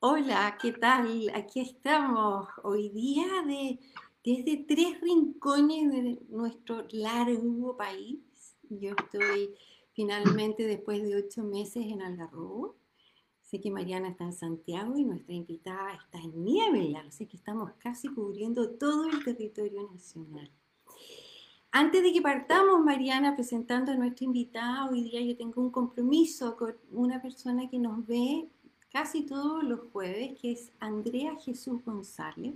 Hola, ¿qué tal? Aquí estamos hoy día de, desde tres rincones de nuestro largo país. Yo estoy finalmente después de ocho meses en Algarrobo. Sé que Mariana está en Santiago y nuestra invitada está en Niebla, así que estamos casi cubriendo todo el territorio nacional. Antes de que partamos, Mariana, presentando a nuestra invitada, hoy día yo tengo un compromiso con una persona que nos ve casi todos los jueves, que es Andrea Jesús González,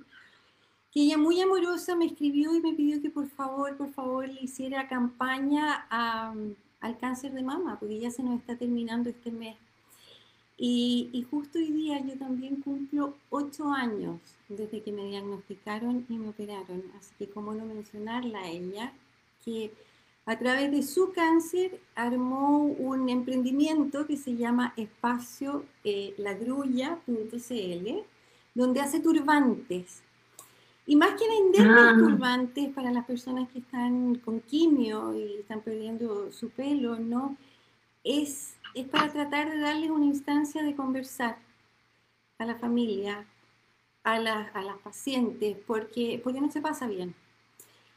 que ella muy amorosa me escribió y me pidió que por favor, por favor le hiciera campaña al cáncer de mama, porque ya se nos está terminando este mes. Y, y, justo hoy día yo también cumplo ocho años desde que me diagnosticaron y me operaron, así que cómo no mencionarla a ella, que a través de su cáncer armó un emprendimiento que se llama espacio eh, donde hace turbantes. Y más que vender ah. turbantes para las personas que están con quimio y están perdiendo su pelo, ¿no? Es, es para tratar de darles una instancia de conversar a la familia, a, a las pacientes, porque, porque no se pasa bien.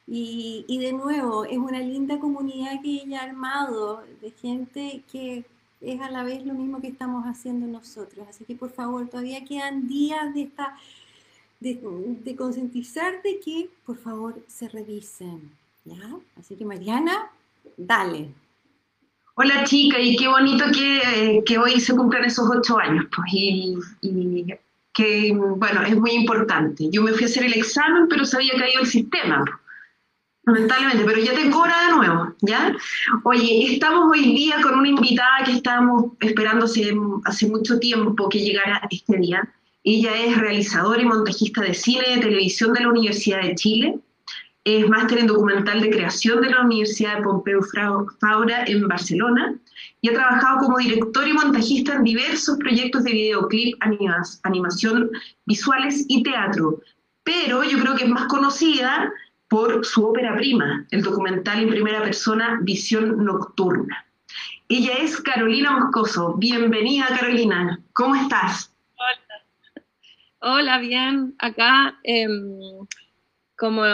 Y, de nuevo, es una linda comunidad que ella ha armado de gente que es a la vez lo mismo que estamos haciendo nosotros. Así que por favor, todavía quedan días de esta de, concientizar de que por favor se revisen. ¿ya? Así que Mariana, dale. Hola chica, y qué bonito que, que hoy se cumplan esos ocho años. Pues, y, y, que, bueno, es muy importante. Yo me fui a hacer el examen, pero se había caído el sistema. Lamentablemente, pero ya tengo hora de nuevo, ¿ya? Oye, estamos hoy día con una invitada que estábamos esperando hace, mucho tiempo que llegara este día. Ella es realizadora y montajista de cine y de televisión de la Universidad de Chile. Es máster en documental de creación de la Universidad de Pompeu Fabra en Barcelona y ha trabajado como director y montajista en diversos proyectos de videoclip, animación visuales y teatro. Pero yo creo que es más conocida por su ópera prima, el documental en primera persona Visión Nocturna. Ella es Carolina Moscoso. Bienvenida, Carolina. ¿Cómo estás? Hola, Hola bien. Acá, em, como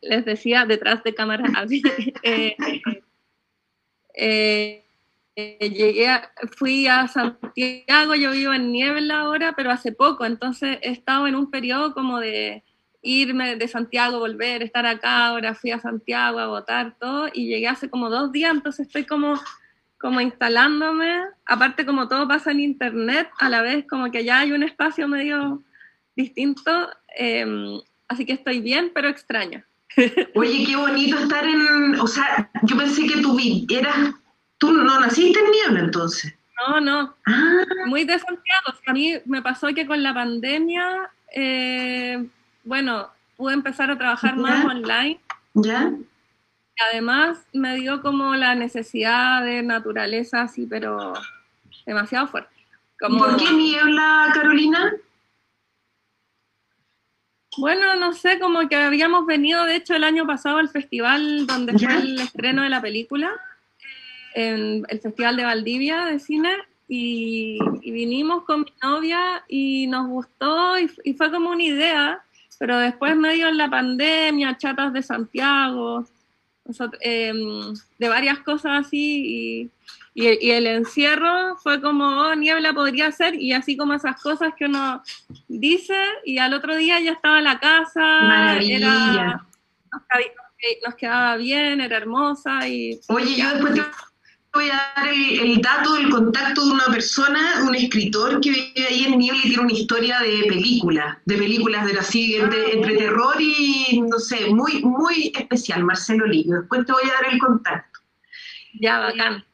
les decía, detrás de cámara, eh, eh, eh, llegué fui a Santiago, yo vivo en Niebla ahora, pero hace poco, entonces he estado en un periodo como de irme de Santiago, volver, estar acá, ahora fui a Santiago a votar todo y llegué hace como dos días, entonces estoy como, como instalándome, aparte como todo pasa en internet, a la vez como que ya hay un espacio medio distinto, em, así que estoy bien, pero extraña. Oye, qué bonito estar en, o sea, yo pensé que tú eras, tú no naciste en Niebla entonces. No, no, ah. muy de Santiago, a mí me pasó que con la pandemia... Eh, bueno, pude empezar a trabajar más online. ¿Ya? Además, me dio como la necesidad de naturaleza así, pero demasiado fuerte. ¿Por qué niebla, Carolina? Bueno, no sé, como que habíamos venido, de hecho, el año pasado al festival donde fue el estreno de la película, en el Festival de Valdivia de Cine, y, vinimos con mi novia y nos gustó y fue como una idea pero después medio en la pandemia, chatas de Santiago, em, de varias cosas así, y, el encierro fue como, oh, niebla podría ser, y así como esas cosas que uno dice, y al otro día ya estaba la casa, era, nos, quedaba bien, era hermosa, y... Oye, yo después voy a dar el, dato del contacto de una persona, un escritor que vive ahí en Niebla y tiene una historia de películas, de películas de así, entre, ah, entre, terror y, no sé, muy, muy especial, Marcelo Lillo. Después te voy a dar el contacto. Ya, bacán.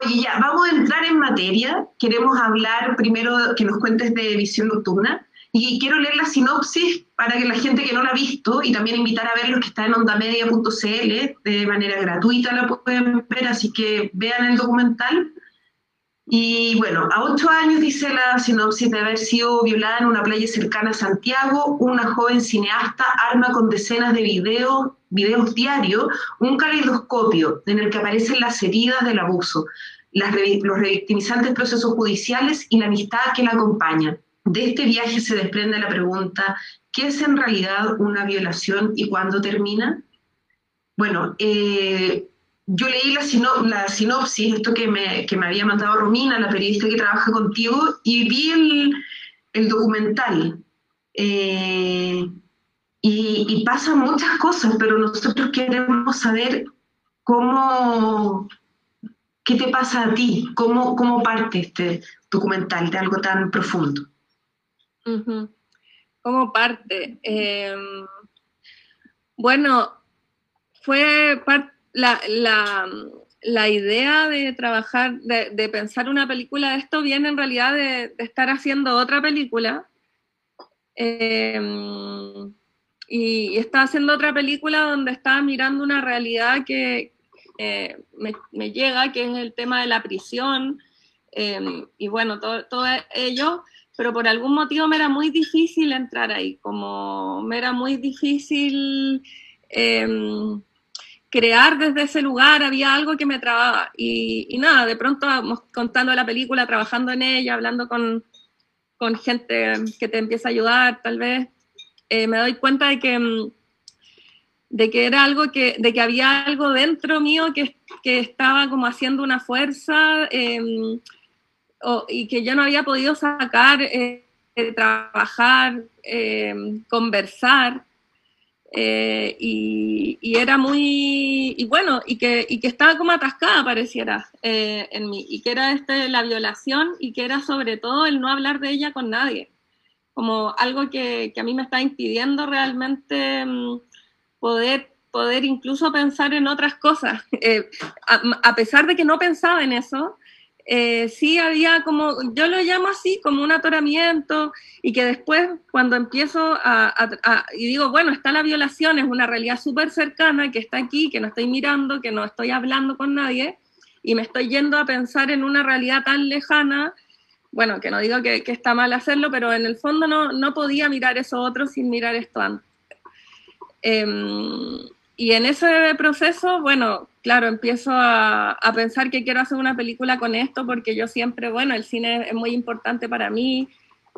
Oye, ya, vamos a entrar en materia. Queremos hablar primero que nos cuentes de Visión Nocturna. Y quiero leer la sinopsis para que la gente que no la ha visto y también invitar a ver los que están en ondamedia.cl de manera gratuita la pueden ver, así que vean el documental. Y bueno, a ocho años dice la sinopsis de haber sido violada en una playa cercana a Santiago, una joven cineasta arma con decenas de videos, videos diarios un caleidoscopio en el que aparecen las heridas del abuso los revictimizantes procesos judiciales y la amistad que la acompaña. De este viaje se desprende la pregunta, ¿qué es en realidad una violación y cuándo termina? Bueno, eh, yo leí la, sinopsis, esto que me, había mandado Romina, la periodista que trabaja contigo, y vi el, el documental. Eh, y, y pasan muchas cosas, pero nosotros queremos saber cómo, qué te pasa a ti, cómo, cómo parte este documental de algo tan profundo. ¿Cómo parte? Em, bueno, fue la, la, idea de trabajar, de, pensar una película de esto viene en realidad de, estar haciendo otra película. Em, y, estaba haciendo otra película donde estaba mirando una realidad que eh, me, llega, que es el tema de la prisión em, y bueno, todo, todo ello pero por algún motivo me era muy difícil entrar ahí, como me era muy difícil em, crear desde ese lugar, había algo que me trababa. Y, nada, de pronto contando la película, trabajando en ella, hablando con, con gente que te empieza a ayudar, tal vez, eh, me doy cuenta de que, mm, de que era algo que, de que había algo dentro mío que, que estaba como haciendo una fuerza em, y que yo no había podido sacar, eh, trabajar, em, conversar. Eh, y, era muy, y bueno, y que, y que estaba como atascada, pareciera, eh, en mí, y que era este, la violación y que era sobre todo el no hablar de ella con nadie, como algo que, que a mí me está impidiendo realmente mm, poder, poder incluso pensar en otras cosas. Eh, a, a, pesar de que no pensaba en eso, eh, sí había como, yo lo llamo así, como un atoramiento, y que después cuando empiezo a, y digo, bueno, está la violación, es una realidad súper cercana, que está aquí, que no estoy mirando, que no estoy hablando con nadie, y me estoy yendo a pensar en una realidad tan lejana, bueno, que no digo que, está mal hacerlo, pero en el fondo no, no, podía mirar eso otro sin mirar esto antes. Em, y en ese proceso, bueno, claro, empiezo a, pensar que quiero hacer una película con esto porque yo siempre, bueno, el cine es muy importante para mí,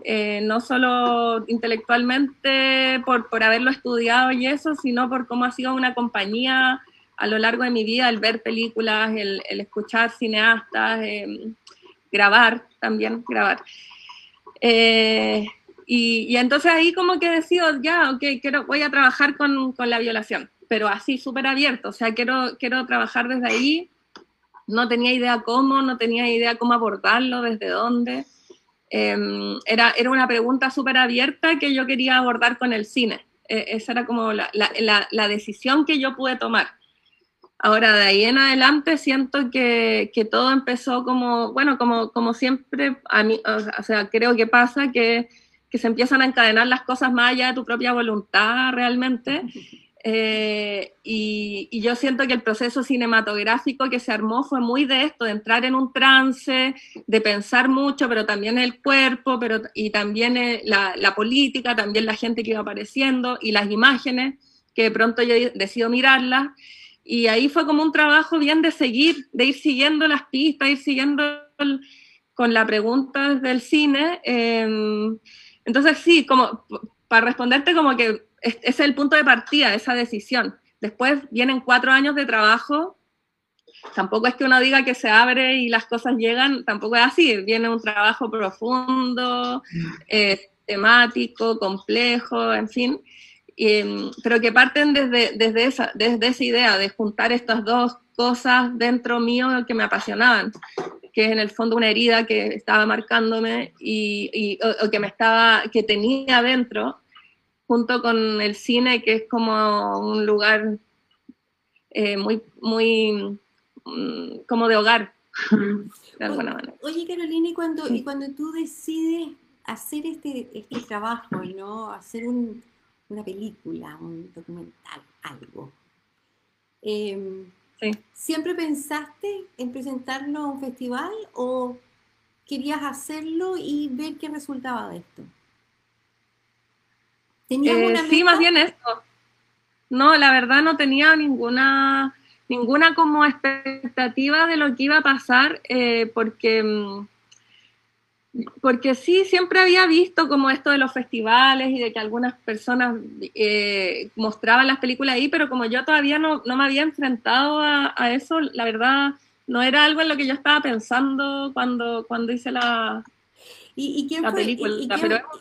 eh, no solo intelectualmente por, por haberlo estudiado y eso, sino por cómo ha sido una compañía a lo largo de mi vida, el ver películas, el, escuchar cineastas, em, grabar también, grabar. Eh, y, entonces ahí como que decido, ya, ok, quiero, voy a trabajar con, con la violación pero así súper abierto, o sea, quiero, quiero trabajar desde ahí, no tenía idea cómo, no tenía idea cómo abordarlo, desde dónde. Em, era, era una pregunta súper abierta que yo quería abordar con el cine. E, esa era como la, la, la, decisión que yo pude tomar. Ahora, de ahí en adelante siento que, que todo empezó como, bueno, como, como siempre, a mí, o sea, creo que pasa que, que se empiezan a encadenar las cosas más allá de tu propia voluntad realmente. Eh, y, yo siento que el proceso cinematográfico que se armó fue muy de esto, de entrar en un trance, de pensar mucho, pero también el cuerpo, pero, y también eh, la, política, también la gente que iba apareciendo y las imágenes, que de pronto yo decido mirarlas. Y ahí fue como un trabajo bien de seguir, de ir siguiendo las pistas, ir siguiendo con la pregunta del cine. Em, entonces sí, como para responderte como que es el punto de partida, esa decisión. Después vienen cuatro años de trabajo. Tampoco es que uno diga que se abre y las cosas llegan, tampoco es así. Viene un trabajo profundo, eh, temático, complejo, en fin. pero que parten desde, desde, esa, desde esa idea de juntar estas dos cosas dentro mío que me apasionaban, que es en el fondo una herida que estaba marcándome y, o, que me estaba, que tenía dentro junto con el cine, que es como un lugar eh, muy, muy mm, como de hogar, de alguna manera. Oye, Carolina, y cuando, y cuando tú decides hacer este, este trabajo y no hacer una película, un documental, algo, em, ¿siempre pensaste en presentarlo a un festival o querías hacerlo y ver qué resultaba de esto? Eh, sí, más bien esto. No, la verdad no tenía ninguna, ninguna como expectativa de lo que iba a pasar, eh, porque, mm, porque sí, siempre había visto como esto de los festivales y de que algunas personas eh, mostraban las películas ahí, pero como yo todavía no, no me había enfrentado a, a, eso, la verdad no era algo en lo que yo estaba pensando cuando, cuando hice la, ¿Y, quién fue,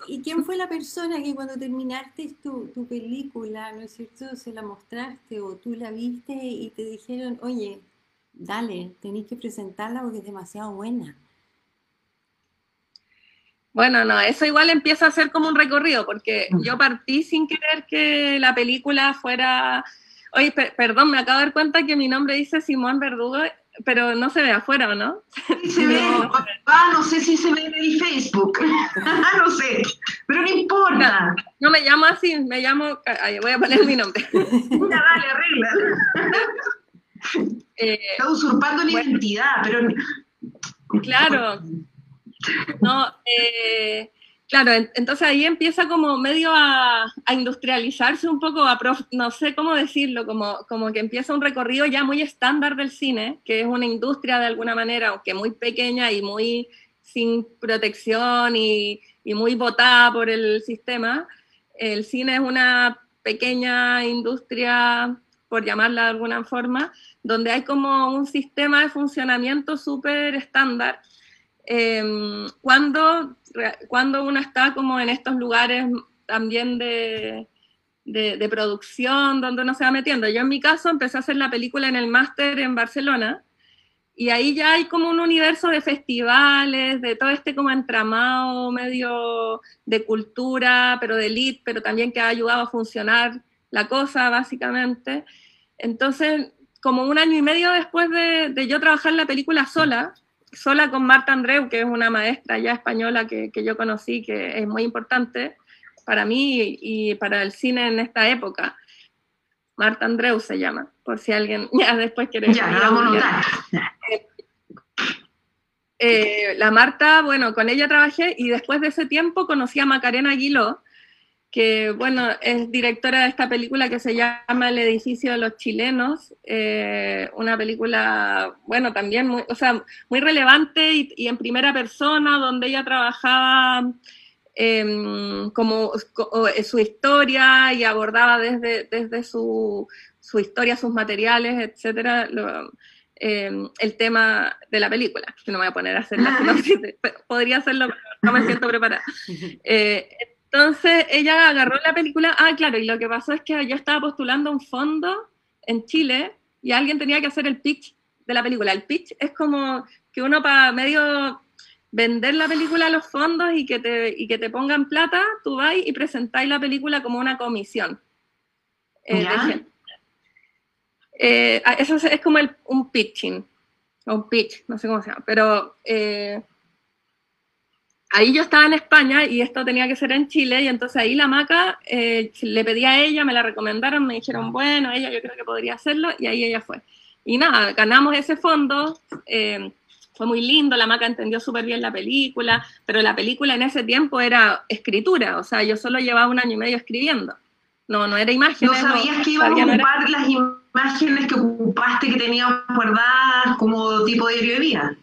y, quién, fue la persona que cuando terminaste tu, tu, película, ¿no es cierto?, se la mostraste o tú la viste y te dijeron, oye, dale, tenéis que presentarla porque es demasiado buena. Bueno, no, eso igual empieza a ser como un recorrido, porque yo partí sin querer que la película fuera... Oye, perdón, me acabo de dar cuenta que mi nombre dice Simón Verdugo pero no se ve afuera, ¿o no? Sí, se ve. Ah, no sé si se ve en el Facebook. no sé. Pero no importa. No, me llamo así, me llamo. Voy a poner mi nombre. Ya, dale, arregla. Eh, Está usurpando la identidad, pero. Claro. No, eh, Claro, entonces ahí empieza como medio a, industrializarse un poco, a no sé cómo decirlo, como, como que empieza un recorrido ya muy estándar del cine, que es una industria de alguna manera, aunque muy pequeña y muy sin protección y, y muy votada por el sistema. El cine es una pequeña industria, por llamarla de alguna forma, donde hay como un sistema de funcionamiento súper estándar Em, cuando, cuando uno está como en estos lugares también de, de, producción, donde uno se va metiendo. Yo en mi caso empecé a hacer la película en el máster en Barcelona, y ahí ya hay como un universo de festivales, de todo este como entramado medio de cultura, pero de elite, pero también que ha ayudado a funcionar la cosa, básicamente. Entonces, como un año y medio después de, de yo trabajar la película sola, sola con Marta Andreu, que es una maestra ya española que, que, yo conocí, que es muy importante para mí y para el cine en esta época. Marta Andreu se llama, por si alguien ya después quiere... Ya, vamos a eh, la Marta, bueno, con ella trabajé y después de ese tiempo conocí a Macarena Aguiló, que bueno, es directora de esta película que se llama El edificio de los chilenos, eh, una película, bueno, también muy, o sea, muy relevante y, en primera persona, donde ella trabajaba em, como, su historia y abordaba desde, desde su, su historia, sus materiales, etcétera, em, el tema de la película, que no me voy a poner a hacer la sinopsis, podría hacerlo, pero no me siento preparada. Eh, entonces ella agarró la película, ah, claro, y lo que pasó es que yo estaba postulando un fondo en Chile y alguien tenía que hacer el pitch de la película. El pitch es como que uno para medio vender la película a los fondos y que te, y que te pongan plata, tú vas y presentáis la película como una comisión. Eh, eh, eso es, como un pitching, o un pitch, no sé cómo se llama, pero eh, ahí yo estaba en España y esto tenía que ser en Chile y entonces ahí la maca eh, le pedí a ella, me la recomendaron, me dijeron, bueno, ella yo creo que podría hacerlo y ahí ella fue. Y nada, ganamos ese fondo, eh, fue muy lindo, la maca entendió súper bien la película, pero la película en ese tiempo era escritura, o sea, yo solo llevaba un año y medio escribiendo. No, no era imagen. ¿No sabías que iba a ocupar las imágenes que ocupaste que tenías guardadas como tipo de vida?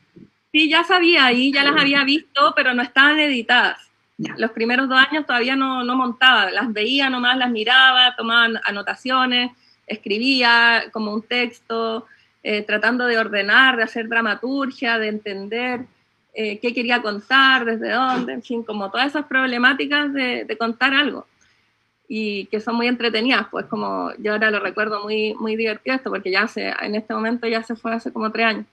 Sí, ya sabía y ya las había visto, pero no estaban editadas. Los primeros dos años todavía no, no montaba, las veía nomás, las miraba, tomaba anotaciones, escribía como un texto, eh, tratando de ordenar, de hacer dramaturgia, de entender eh, qué quería contar, desde dónde, en fin, como todas esas problemáticas de, de, contar algo. Y que son muy entretenidas, pues como yo ahora lo recuerdo muy, muy divertido esto, porque ya hace, en este momento ya se fue hace como tres años.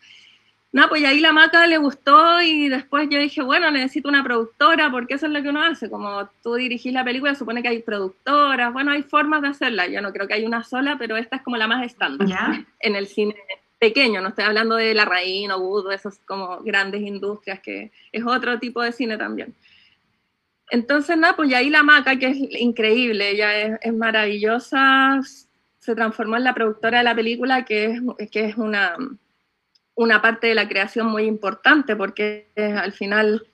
No, pues ahí la maca le gustó y después yo dije, bueno, necesito una productora porque eso es lo que uno hace. Como tú dirigís la película, supone que hay productoras, bueno, hay formas de hacerla. Yo no creo que hay una sola, pero esta es como la más estándar en el cine pequeño. No estoy hablando de La Raín o Wood, esas como grandes industrias, que es otro tipo de cine también. Entonces, nada, pues ahí la maca, que es increíble, ella es, es maravillosa, se transformó en la productora de la película, que es, que es una una parte de la creación muy importante, porque al final,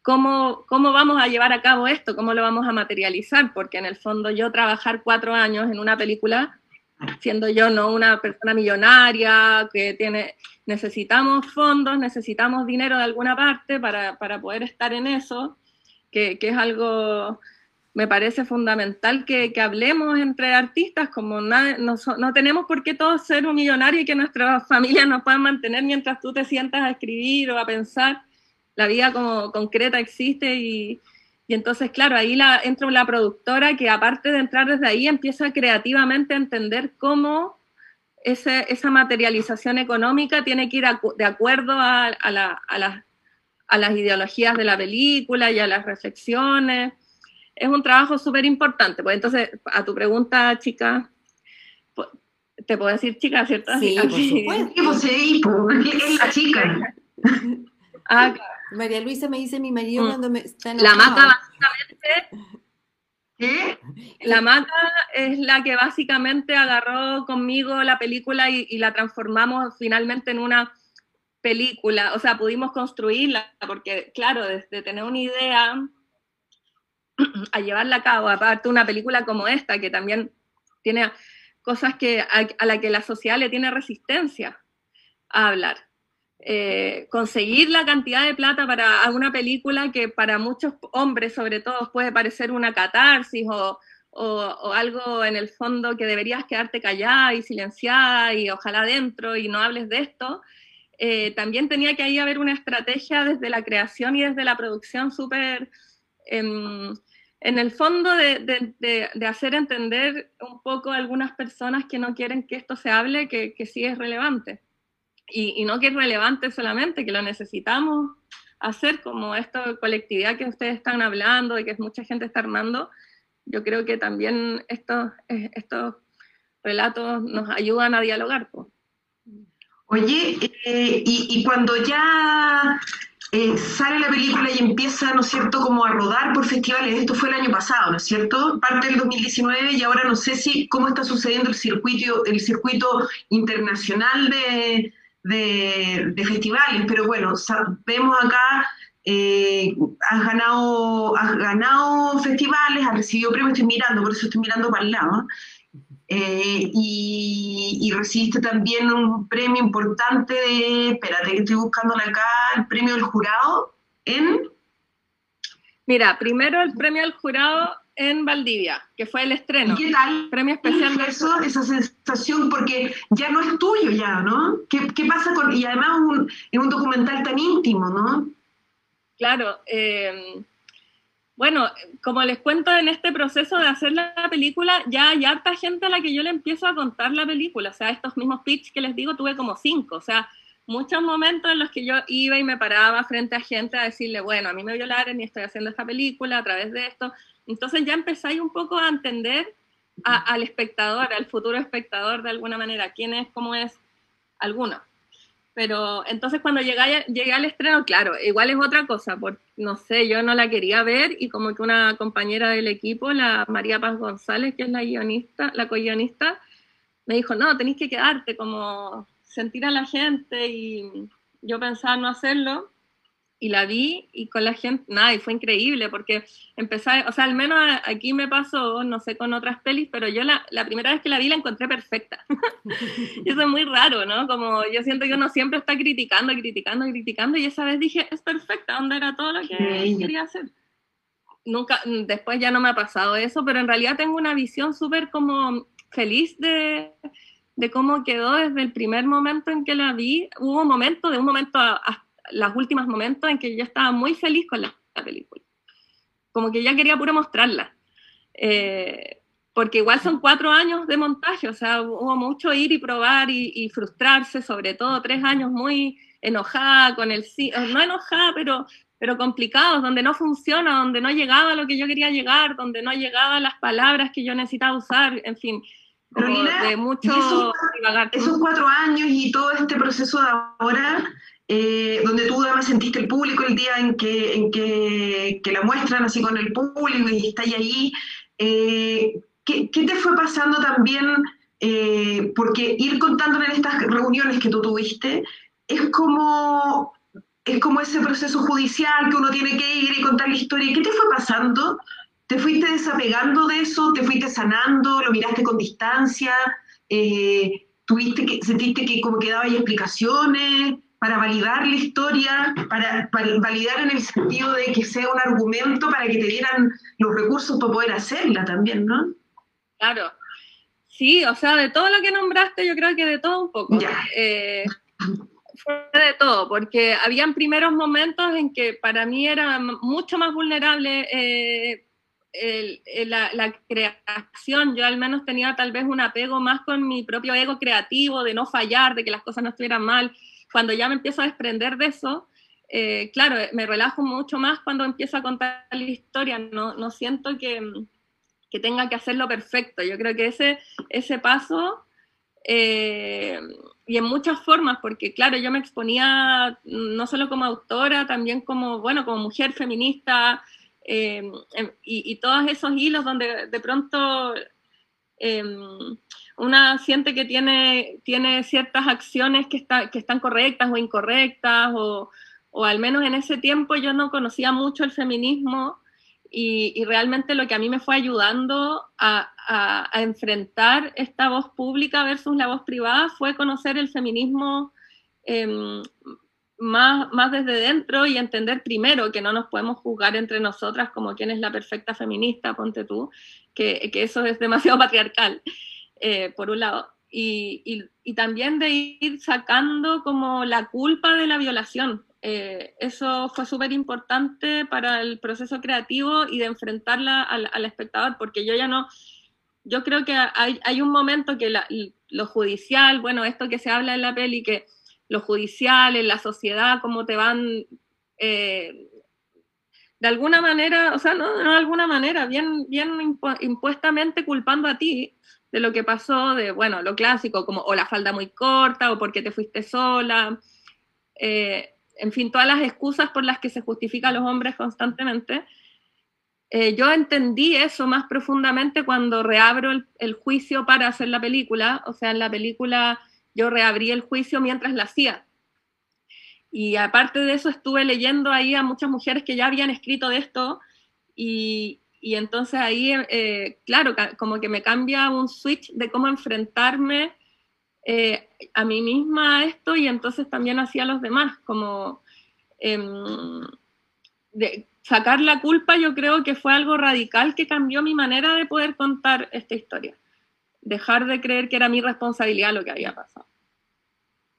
¿cómo, ¿cómo vamos a llevar a cabo esto? ¿Cómo lo vamos a materializar? Porque en el fondo yo trabajar cuatro años en una película siendo yo no una persona millonaria que tiene, necesitamos fondos, necesitamos dinero de alguna parte para, para poder estar en eso, que, que, es algo, me parece fundamental que, hablemos entre artistas, como no, no, tenemos por qué todos ser un millonario y que nuestras familias nos puedan mantener mientras tú te sientas a escribir o a pensar, la vida como concreta existe y, y entonces, claro, ahí la, entra la productora que aparte de entrar desde ahí empieza creativamente a entender cómo esa materialización económica tiene que ir de acuerdo a, a, a, las ideologías de la película y a las reflexiones. Es un trabajo súper importante. Pues entonces, a tu pregunta, chica, te puedo decir chica, ¿cierto? Sí, por supuesto. Sí, es la chica. Ah, María Luisa me dice mi marido mm. cuando me está La maca básicamente. ¿Qué? La maca es la que básicamente agarró conmigo la película y, la transformamos finalmente en una película. O sea, pudimos construirla, porque, claro, desde tener una idea a llevarla a cabo, aparte una película como esta, que también tiene cosas que, a, a la que la sociedad le tiene resistencia a hablar. Eh, conseguir la cantidad de plata para una película que para muchos hombres, sobre todo, puede parecer una catarsis o, o, algo en el fondo que deberías quedarte callada y silenciada y ojalá dentro y no hables de esto, eh, también tenía que ahí haber una estrategia desde la creación y desde la producción súper, em, en el fondo, de, de, de, hacer entender un poco a algunas personas que no quieren que esto se hable, que, sí es relevante y, no que es relevante solamente, que lo necesitamos hacer como esta colectividad que ustedes están hablando y que mucha gente está armando, yo creo que también estos, estos relatos nos ayudan a dialogar. Oye, eh, y, cuando ya eh, sale la película y empieza, ¿no es cierto?, como a rodar por festivales, esto fue el año pasado, ¿no es cierto? Parte del 2019 y ahora no sé si cómo está sucediendo el circuito, el circuito internacional de, de, festivales, pero bueno, vemos acá, eh, has, ganado, has ganado festivales, has recibido premios, estoy mirando, por eso estoy mirando para el lado, eh, y, recibiste también un premio importante de, espérate que estoy buscándole acá, el premio del jurado en... Mira, primero el premio del jurado en Valdivia, que fue el estreno. ¿Qué tal? Premio especial. de eso, esa sensación, porque ya no es tuyo ya, ¿no? ¿Qué, qué pasa con...? Y además un, es un documental tan íntimo, ¿no? Claro. Eh, bueno, como les cuento en este proceso de hacer la película, ya hay harta gente a la que yo le empiezo a contar la película. O sea, estos mismos pitch que les digo, tuve como cinco. O sea, muchos momentos en los que yo iba y me paraba frente a gente a decirle, bueno, a mí me violaron y estoy haciendo esta película a través de esto. Entonces ya empezáis un poco a entender al espectador, al futuro espectador de alguna manera, quién es, cómo es alguno. Pero entonces cuando llegué, llegué al estreno, claro, igual es otra cosa, porque no sé, yo no la quería ver y como que una compañera del equipo, la María Paz González, que es la guionista, la co-guionista, me dijo, no, tenéis que quedarte, como sentir a la gente y yo pensaba no hacerlo y la vi y con la gente, nada, y fue increíble porque empecé, o sea, al menos aquí me pasó, no sé con otras pelis, pero yo la, la primera vez que la vi la encontré perfecta. y eso es muy raro, ¿no? Como yo siento que uno siempre está criticando, criticando, criticando y esa vez dije, es perfecta, ¿dónde era todo lo que quería hacer? Nunca, después ya no me ha pasado eso, pero en realidad tengo una visión súper como feliz de, de cómo quedó desde el primer momento en que la vi. Hubo un momento, de un momento a los últimos momentos en que yo estaba muy feliz con la, película. Como que ya quería puro mostrarla. Eh, porque igual son cuatro años de montaje, o sea, hubo mucho ir y probar y, frustrarse, sobre todo tres años muy enojada con el no enojada, pero, pero complicados, donde no funciona, donde no llegaba a lo que yo quería llegar, donde no llegaba las palabras que yo necesitaba usar, en fin, de mucho esos, esos, cuatro años y todo este proceso de ahora eh, donde tú además sentiste el público el día en que, en que, que la muestran así con el público y está ahí. Eh, ¿qué, ¿qué, te fue pasando también? Eh, porque ir contando en estas reuniones que tú tuviste es como, es como ese proceso judicial que uno tiene que ir y contar la historia. ¿Qué te fue pasando? ¿Te fuiste desapegando de eso? ¿Te fuiste sanando? ¿Lo miraste con distancia? Eh, ¿Tuviste que, sentiste que como que daba explicaciones para validar la historia, para, para, validar en el sentido de que sea un argumento para que te dieran los recursos para poder hacerla también, ¿no? Claro. Sí, o sea, de todo lo que nombraste, yo creo que de todo un poco. Eh, fue de todo, porque habían primeros momentos en que para mí era mucho más vulnerable eh, la, creación. Yo al menos tenía tal vez un apego más con mi propio ego creativo, de no fallar, de que las cosas no estuvieran mal. Cuando ya me empiezo a desprender de eso, eh, claro, me relajo mucho más cuando empiezo a contar la historia. No, no siento que, que tenga que hacerlo perfecto. Yo creo que ese, ese paso... Eh, y en muchas formas, porque claro, yo me exponía no solo como autora, también como, bueno, como mujer feminista, em, em, y, todos esos hilos donde de pronto em, una siente que tiene, tiene ciertas acciones que, está, que están correctas o incorrectas, o, o al menos en ese tiempo yo no conocía mucho el feminismo y, realmente lo que a mí me fue ayudando a, enfrentar esta voz pública versus la voz privada fue conocer el feminismo em, más, más desde dentro y entender primero que no nos podemos juzgar entre nosotras como quién es la perfecta feminista, ponte tú, que, que eso es demasiado patriarcal, eh, por un lado. Y, y, y también de ir sacando como la culpa de la violación, eh, eso fue súper importante para el proceso creativo y de enfrentarla al, espectador, porque yo ya no, yo creo que hay, un momento que lo judicial, bueno, esto que se habla en la peli, que lo judicial, en la sociedad, cómo te van, eh, de alguna manera, o sea, no, de alguna manera, bien, bien impuestamente culpando a ti de lo que pasó, de, bueno, lo clásico, como o la falda muy corta, o porque te fuiste sola. Eh, en fin, todas las excusas por las que se justifica a los hombres constantemente. Eh, yo entendí eso más profundamente cuando reabro el, juicio para hacer la película. O sea, en la película yo reabrí el juicio mientras la hacía. Y aparte de eso estuve leyendo ahí a muchas mujeres que ya habían escrito de esto y, entonces ahí, eh, claro, como que me cambia un switch de cómo enfrentarme eh, a mí misma esto y entonces también hacia los demás, como em, de sacar la culpa yo creo que fue algo radical que cambió mi manera de poder contar esta historia, dejar de creer que era mi responsabilidad lo que había pasado.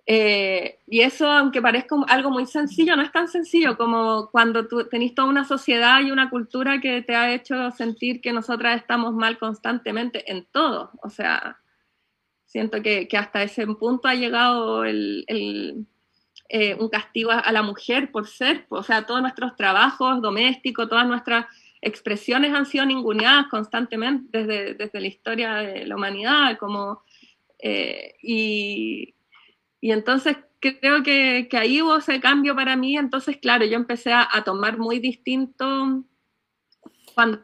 Eh, y eso, aunque parezca algo muy sencillo, no es tan sencillo como cuando tú tenés toda una sociedad y una cultura que te ha hecho sentir que nosotras estamos mal constantemente en todo. O sea, Siento que, hasta ese punto ha llegado el, eh, un castigo a la mujer por ser, o sea, todos nuestros trabajos domésticos, todas nuestras expresiones han sido ninguneadas constantemente desde, desde la historia de la humanidad, como, eh, y, y, entonces creo que, que, ahí hubo ese cambio para mí, entonces claro, yo empecé a, a tomar muy distinto cuando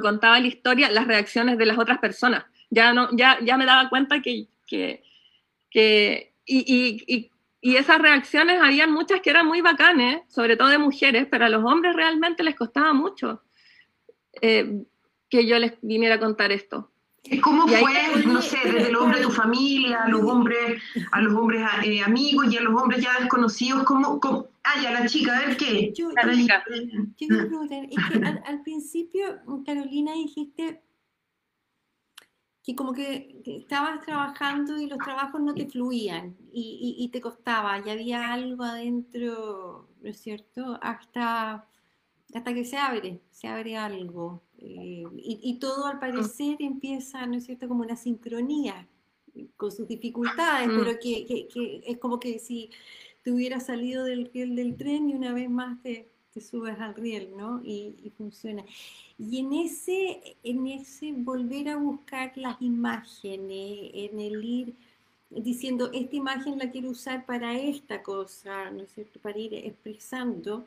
contaba la historia las reacciones de las otras personas. Ya, no, ya, ya me daba cuenta que, que, que y, y, y, esas reacciones habían muchas que eran muy bacanes, sobre todo de mujeres, pero a los hombres realmente les costaba mucho eh, que yo les viniera a contar esto. ¿Cómo fue, no sé, desde el hombre de tu familia, a los hombres, a los hombres eh, amigos y a los hombres ya desconocidos? ¿Cómo, cómo? Ah, ya la chica, a ver qué. Yo, yo, yo, es que al, al, principio, Carolina, dijiste que como que estabas trabajando y los trabajos no te fluían y, te costaba, y había algo adentro, ¿no es cierto? Hasta, hasta que se abre, se abre algo. Eh, y, todo al parecer empieza, ¿no es cierto?, como una sincronía con sus dificultades, mm. pero que, es como que si te hubieras salido del, del tren y una vez más te, te subes al riel, ¿no? Y, funciona. Y en ese, en ese volver a buscar las imágenes, en el ir diciendo, esta imagen la quiero usar para esta cosa, ¿no es cierto? Para ir expresando,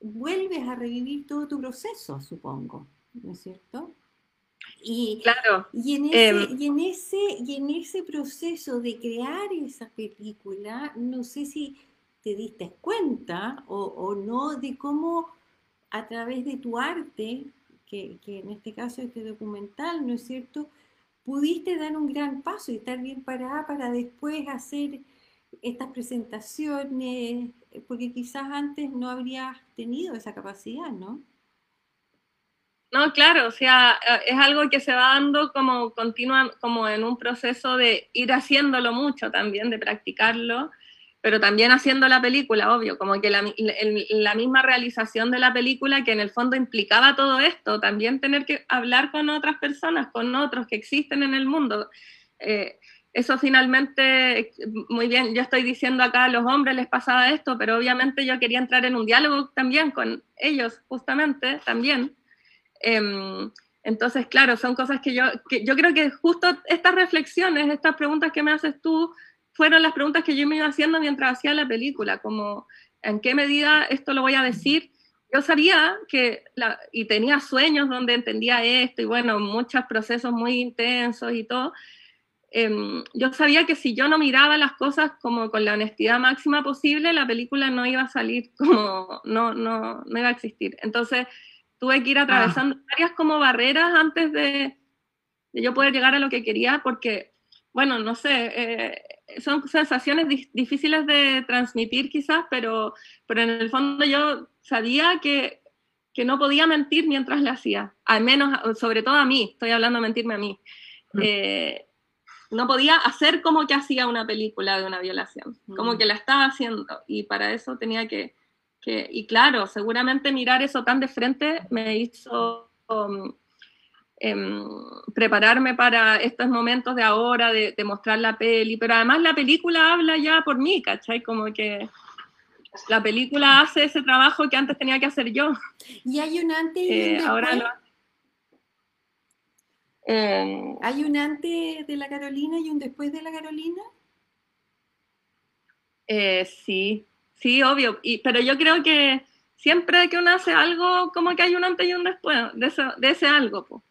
vuelves a revivir todo tu proceso, supongo, ¿no es cierto? Y, claro. y, en ese, em, y, en ese, y en ese proceso de crear esa película, no sé si te diste cuenta o, no de cómo a través de tu arte, que, en este caso este documental, ¿no es cierto?, pudiste dar un gran paso y estar bien parada para después hacer estas presentaciones, porque quizás antes no habrías tenido esa capacidad, ¿no? No, claro, o sea, eh, es algo que se va dando como continua, como en un proceso de ir haciéndolo mucho también, de practicarlo, pero también haciendo la película, obvio, como que la, misma realización de la película que en el fondo implicaba todo esto, también tener que hablar con otras personas, con otros que existen en el mundo. Eh, eso finalmente, muy bien, yo estoy diciendo acá a los hombres les pasaba esto, pero obviamente yo quería entrar en un diálogo también con ellos, justamente, también. Em, entonces, claro, son cosas que yo, yo creo que justo estas reflexiones, estas preguntas que me haces tú, fueron las preguntas que yo me iba haciendo mientras hacía la película, como en qué medida esto lo voy a decir. Yo sabía que, y tenía sueños donde entendía esto, y bueno, muchos procesos muy intensos y todo. Em, yo sabía que si yo no miraba las cosas como con la honestidad máxima posible, la película no iba a salir como, no, no, no iba a existir. Entonces, tuve que ir atravesando ah. varias como barreras antes de, de, yo poder llegar a lo que quería, porque, bueno, no sé, eh, son sensaciones difíciles de transmitir quizás, pero, pero en el fondo yo sabía que, que no podía mentir mientras la hacía, al menos, sobre todo a mí, estoy hablando de mentirme a mí. Mm. Eh, no podía hacer como que hacía una película de una violación, como mm. que la estaba haciendo, y para eso tenía que y claro, seguramente mirar eso tan de frente me hizo um, em, prepararme para estos momentos de ahora, de, mostrar la peli, pero además la película habla ya por mí, ¿cachai? Como que la película hace ese trabajo que antes tenía que hacer yo. Y hay un antes y un eh, después. Em, ¿Hay un antes de la Carolina y un después de la Carolina? Eh, sí, Sí, obvio, y, pero yo creo que siempre que uno hace algo, como que hay un antes y un después de, de ese algo.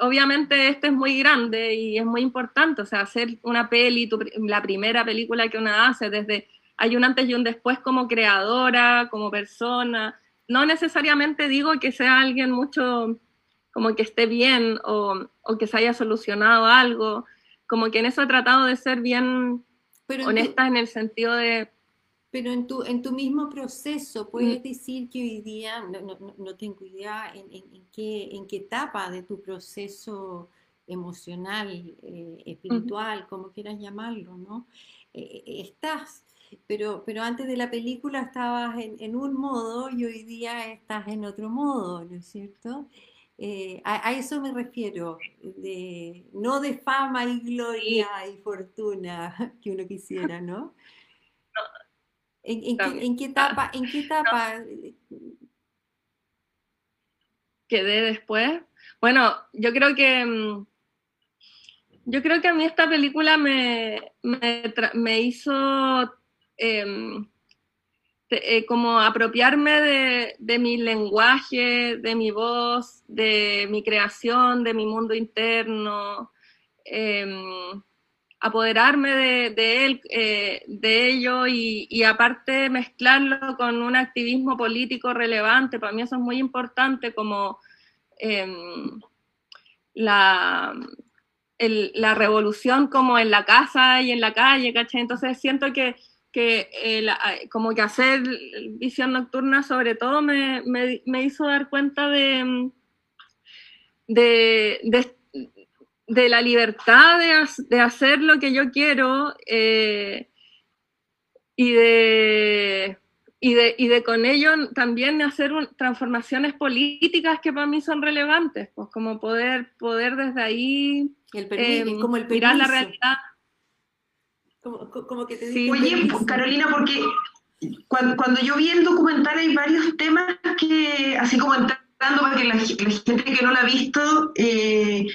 Obviamente este es muy grande y es muy importante, o sea, hacer una peli, la primera película que uno hace, desde hay un antes y un después como creadora, como persona. No necesariamente digo que sea alguien mucho como que esté bien o, o que se haya solucionado algo, como que en eso he tratado de ser bien honesta en el sentido de pero en tu, en tu mismo proceso, puedes mm. decir que hoy día, no, no, no tengo idea en, en, qué, en qué etapa de tu proceso emocional, eh, espiritual, como quieras llamarlo, ¿no? Eh, eh, estás, pero, pero antes de la película estabas en, en, un modo y hoy día estás en otro modo, ¿no es cierto? A, a, eso me refiero, de, no de fama y gloria y fortuna que uno quisiera, ¿no? ¿En, qué, etapa? ¿En qué etapa? Quedé después. Bueno, yo creo que mm, yo creo que a mí esta película me, me, hizo em, eh, como apropiarme de, de, mi lenguaje, de mi voz, de mi creación, de mi mundo interno. Em, apoderarme de, él, eh, de ello y, aparte mezclarlo con un activismo político relevante. Para mí eso es muy importante como em, la, la, revolución como en la casa y en la calle, ¿cachai? Entonces siento que, que como que hacer visión nocturna sobre todo me, me, hizo dar cuenta de, de, de de la libertad de, hacer lo que yo quiero eh, y, de, y, de, y de con ello también hacer transformaciones políticas que para mí son relevantes, pues como poder, poder desde ahí em, como el mirar la realidad. Como, que te digo, Oye, Carolina, porque cuando, cuando, yo vi el documental hay varios temas que, así como entrando para que la, gente que no lo ha visto, eh,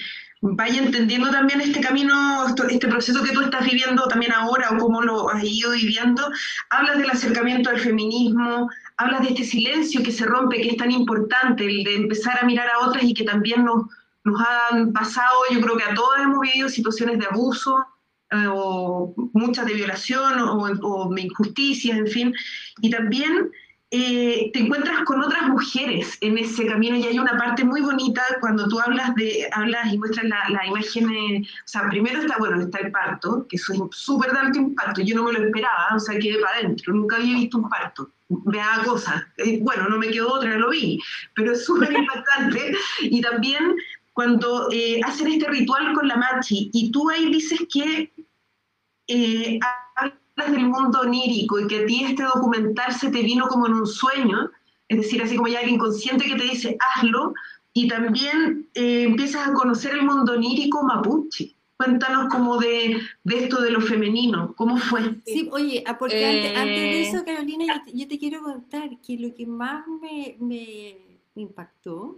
vaya entendiendo también este camino, este proceso que tú estás viviendo también ahora o cómo lo has ido viviendo. Hablas del acercamiento al feminismo, hablas de este silencio que se rompe, que es tan importante, el de empezar a mirar a otras y que también nos, nos han pasado, yo creo que a todos hemos vivido situaciones de abuso. Eh, o muchas de violación o, o injusticias, en fin, y también eh, te encuentras con otras mujeres en ese camino y hay una parte muy bonita cuando tú hablas de hablas y muestras la, la imagen, o sea, primero está, bueno, está el parto, que eso es súper de alto impacto, yo no me lo esperaba, o sea, quedé para adentro, nunca había visto un parto, me daba cosas, eh, bueno, no me quedó otra, lo vi, pero es súper impactante. Y también cuando eh, hacen este ritual con la machi y tú ahí dices que eh, del mundo onírico y que a ti este documental se te vino como en un sueño, es decir, así como ya el inconsciente que te dice hazlo, y también eh, empiezas a conocer el mundo onírico mapuche. Cuéntanos como de, de, esto de lo femenino, ¿cómo fue? Sí, oye, ah, porque antes, de eso, Carolina, yo te, quiero contar que lo que más me, me impactó,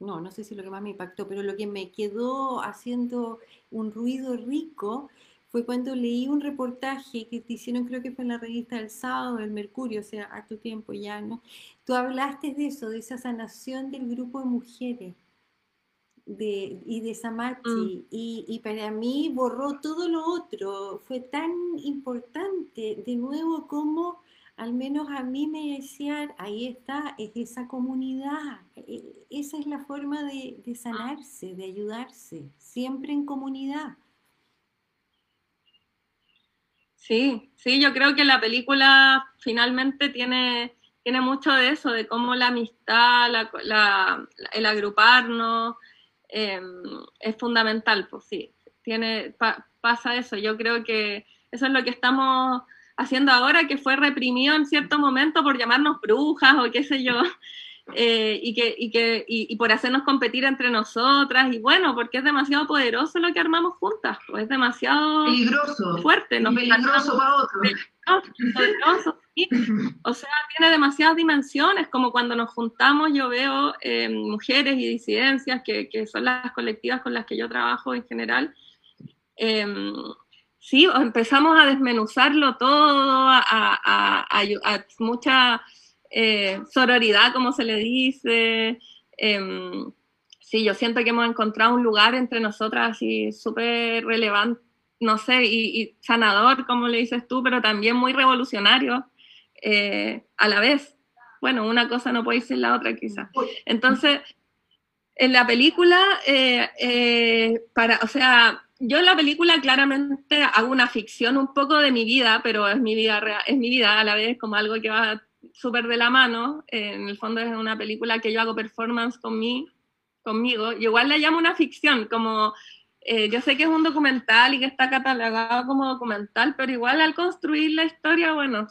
no, no sé si lo que más me impactó, pero lo que me quedó haciendo un ruido rico fue cuando leí un reportaje que te hicieron, creo que fue en la revista del sábado, del Mercurio, o sea, a tu tiempo ya, ¿no? Tú hablaste de eso, de esa sanación del grupo de mujeres de, y de Samachi, mm. y, y, para mí borró todo lo otro. Fue tan importante, de nuevo, como al menos a mí me decían, ahí está, es esa comunidad, e, esa es la forma de, de sanarse, de ayudarse, siempre en comunidad. Sí, sí, yo creo que la película finalmente tiene, tiene mucho de eso, de cómo la amistad, el agruparnos em, es fundamental, pues sí, tiene, pasa eso. Yo creo que eso es lo que estamos haciendo ahora, que fue reprimido en cierto momento por llamarnos brujas o qué sé yo. Eh, y, que, y, que, y, por hacernos competir entre nosotras, y bueno, porque es demasiado poderoso lo que armamos juntas, pues es demasiado peligroso, fuerte. Nos peligroso para otros. Poderoso, O sea, tiene demasiadas dimensiones, como cuando nos juntamos, yo veo eh, mujeres y disidencias, que, que, son las colectivas con las que yo trabajo en general. Eh, sí, empezamos a desmenuzarlo todo, a, a, a, a mucha eh, sororidad, como se le dice. Em, sí, yo siento que hemos encontrado un lugar entre nosotras así súper relevante, no sé, y, sanador, como le dices tú, pero también muy revolucionario eh, a la vez. Bueno, una cosa no puede ir sin la otra quizás. Entonces, en la película, eh, para, o sea, yo en la película claramente hago una ficción un poco de mi vida, pero es mi vida real, es mi vida a la vez como algo que va súper de la mano. en el fondo es una película que yo hago performance con mí, conmigo. Y igual la llamo una ficción, como eh, yo sé que es un documental y que está catalogado como documental, pero igual al construir la historia, bueno,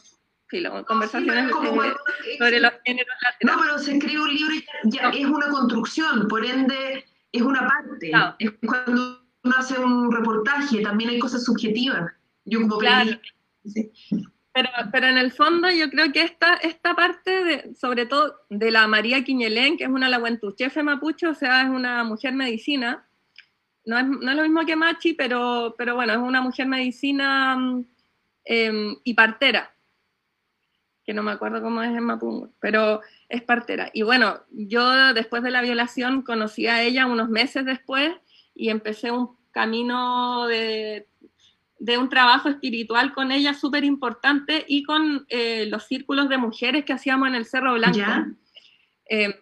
conversaciones sobre los géneros No, pero se escribe un libro y ya, es una construcción, por ende es una parte. Es cuando uno hace un reportaje, también hay cosas subjetivas. Yo como claro. Pero, pero en el fondo yo creo que esta, esta parte, de, sobre todo de la María Quiñelén, que es una laguentuchefe mapuche, o sea, es una mujer medicina, no es, no es, lo mismo que Machi, pero, pero bueno, es una mujer medicina eh, y partera, que no me acuerdo cómo es en Mapungo, pero es partera. Y bueno, yo después de la violación conocí a ella unos meses después y empecé un camino de de un trabajo espiritual con ella súper importante y con eh, los círculos de mujeres que hacíamos en el Cerro Blanco. Eh,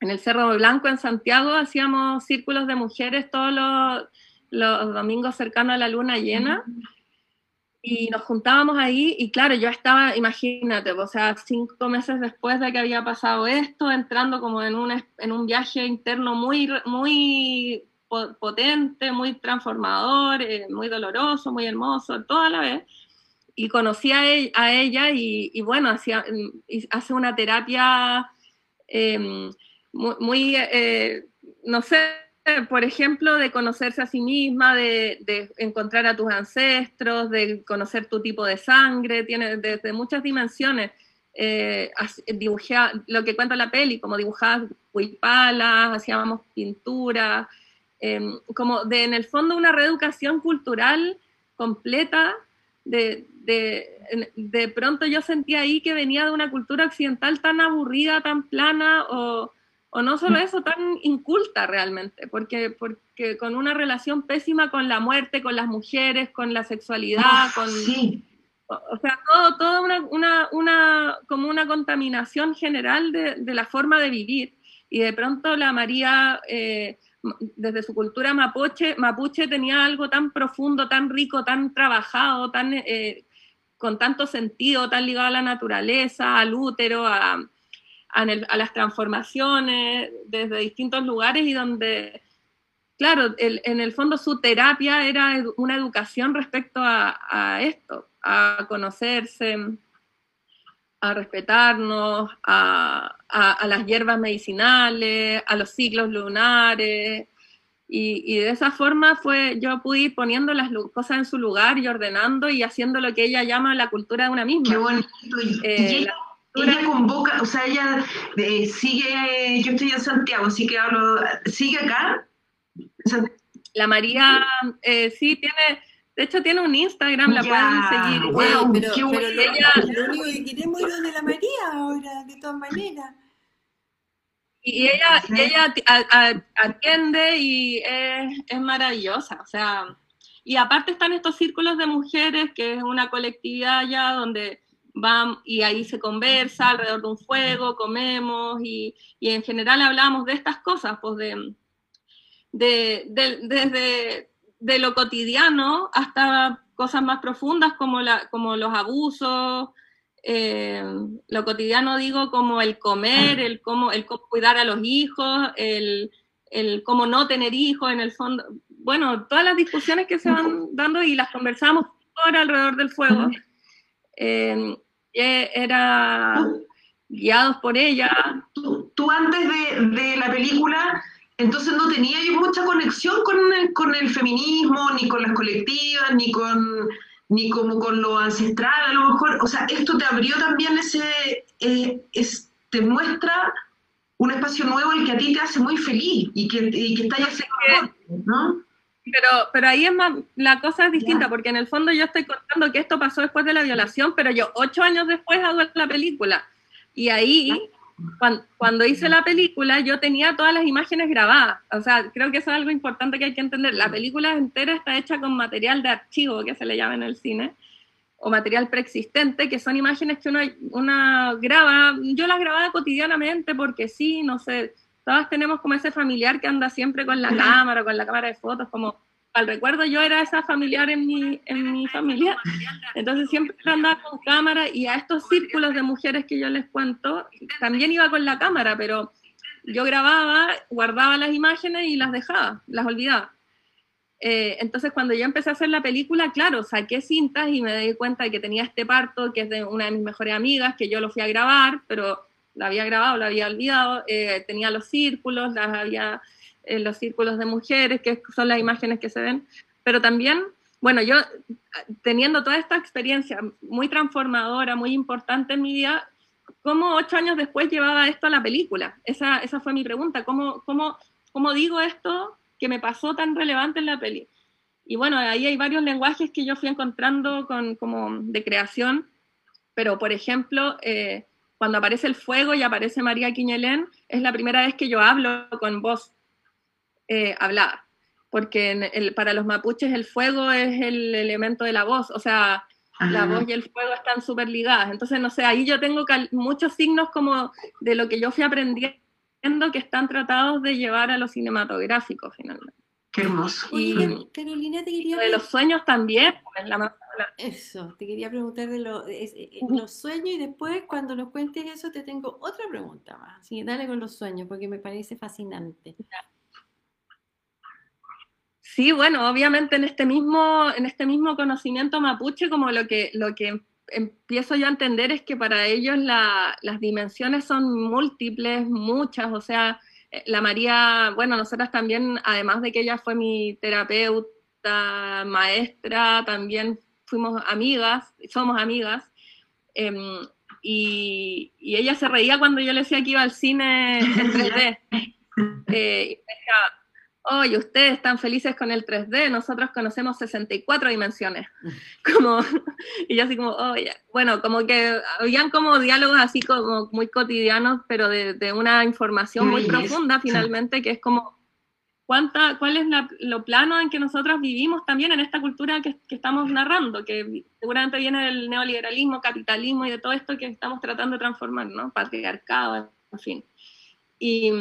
en el Cerro Blanco, en Santiago, hacíamos círculos de mujeres todos los, los domingos cercanos a la luna llena. Y nos juntábamos ahí y claro, yo estaba, imagínate, o sea, cinco meses después de que había pasado esto, entrando como en un, en un viaje interno muy, muy potente, muy transformador, eh, muy doloroso, muy hermoso, toda la vez. Y conocí a, e-, ella y, bueno, hacía, hace una terapia em, muy, eh, no sé, por ejemplo, de conocerse a sí misma, de, encontrar a tus ancestros, de conocer tu tipo de sangre, tiene desde muchas dimensiones. Eh, lo que cuenta la peli, como dibujadas huipalas, hacíamos pinturas, Em, como de en el fondo una reeducación cultural completa, de, de, de, pronto yo sentía ahí que venía de una cultura occidental tan aburrida, tan plana, o, o no solo eso, tan inculta realmente, porque, porque con una relación pésima con la muerte, con las mujeres, con la sexualidad, con... o sea, todo, todo una, una, una, como una contaminación general de, de, la forma de vivir. Y de pronto la María, eh, desde su cultura mapuche, mapuche tenía algo tan profundo, tan rico, tan trabajado, tan, eh, con tanto sentido, tan ligado a la naturaleza, al útero, a, las transformaciones, desde distintos lugares y donde claro, el, en el fondo su terapia era una educación respecto a, esto, a conocerse, a respetarnos, a, a, las hierbas medicinales, a los ciclos lunares. Y, y, de esa forma fue, yo pude ir poniendo las cosas en su lugar y ordenando y haciendo lo que ella llama la cultura de una misma. Qué bonito. Eh, ella, ella, convoca, o sea, ella eh, sigue, yo estoy en Santiago, así que hablo, sigue acá. La María eh, sí tiene, de hecho, tiene un Instagram, la ya, pueden seguir. Wow, eh, pero, pero lo, lo, único que queremos es de la María ahora, de todas maneras. Y ella, ¿Sí? ella atiende y es, es, maravillosa, o sea, y aparte están estos círculos de mujeres, que es una colectividad ya donde van y ahí se conversa alrededor de un fuego, comemos y, y en general hablamos de estas cosas, pues de, de, de, desde de lo cotidiano hasta cosas más profundas como, la, como los abusos, eh, lo cotidiano digo como el comer, el cómo, el cómo cuidar a los hijos, el, el cómo no tener hijos en el fondo. Bueno, todas las discusiones que se van dando y las conversamos ahora alrededor del fuego. Eh, era guiados por ella. Tú, tú antes de, de la película entonces no tenía yo mucha conexión con el, con el feminismo, ni con las colectivas, ni con ni como con lo ancestral, a lo mejor, o sea, esto te abrió también ese, eh, es, te muestra un espacio nuevo el que a ti te hace muy feliz y que, y que está ya cerca, ¿no? Pero, pero ahí es más, la cosa es distinta, yeah. porque en el fondo yo estoy contando que esto pasó después de la violación, pero yo ocho años después hago la película. Y ahí cuando, cuando, hice la película, yo tenía todas las imágenes grabadas. O sea, creo que eso es algo importante que hay que entender. La película entera está hecha con material de archivo, que se le llama en el cine, o material preexistente, que son imágenes que uno, uno graba. Yo las grababa cotidianamente porque sí, no sé, todas tenemos como ese familiar que anda siempre con la cámara, con la cámara de fotos, como al recuerdo yo era esa familiar en mi, en mi familia, entonces siempre andaba con cámara y a estos círculos de mujeres que yo les cuento, también iba con la cámara, pero yo grababa, guardaba las imágenes y las dejaba, las olvidaba. Eh, entonces cuando yo empecé a hacer la película, claro, saqué cintas y me di cuenta de que tenía este parto, que es de una de mis mejores amigas, que yo lo fui a grabar, pero la había grabado, la había olvidado, eh, tenía los círculos, las había en los círculos de mujeres, que son las imágenes que se ven, pero también, bueno, yo teniendo toda esta experiencia muy transformadora, muy importante en mi vida, ¿cómo ocho años después llevaba esto a la película? Esa, esa fue mi pregunta, ¿cómo, cómo, cómo digo esto que me pasó tan relevante en la peli? Y bueno, ahí hay varios lenguajes que yo fui encontrando con, como de creación, pero por ejemplo, eh, cuando aparece el fuego y aparece María Quiñelén, es la primera vez que yo hablo con voz eh, hablada, porque el, para los mapuches el fuego es el elemento de la voz, o sea, Ajá. la voz y el fuego están súper ligadas. Entonces, no sé, ahí yo tengo muchos signos como de lo que yo fui aprendiendo que están tratados de llevar a lo cinematográfico finalmente. Qué hermoso. Y Oye, Carolina, te quería de los sueños también. Pues, la... Eso, te quería preguntar de lo, de, de, los sueños y después cuando nos cuentes eso te tengo otra pregunta más. Así que dale con los sueños porque me parece fascinante. Sí, bueno, obviamente en este mismo, en este mismo conocimiento mapuche, como lo que, lo que empiezo yo a entender es que para ellos la, las dimensiones son múltiples, muchas, o sea, eh, la María, bueno, nosotras también, además de que ella fue mi terapeuta, maestra, también fuimos amigas, somos amigas, eh, y, y, ella se reía cuando yo le decía que iba al cine en 3D. Eh, y decía, oye, ustedes están felices con el 3D, nosotros conocemos 64 dimensiones. Como, y yo así como, oye, bueno, como que habían como diálogos así como muy cotidianos, pero de, de una información muy profunda finalmente, que es como, cuánta, cuál es lo plano en que nosotros vivimos también en esta cultura que, estamos narrando, que seguramente viene del neoliberalismo, capitalismo y de todo esto que estamos tratando de transformar, ¿no? Patriarcado, en fin. Y,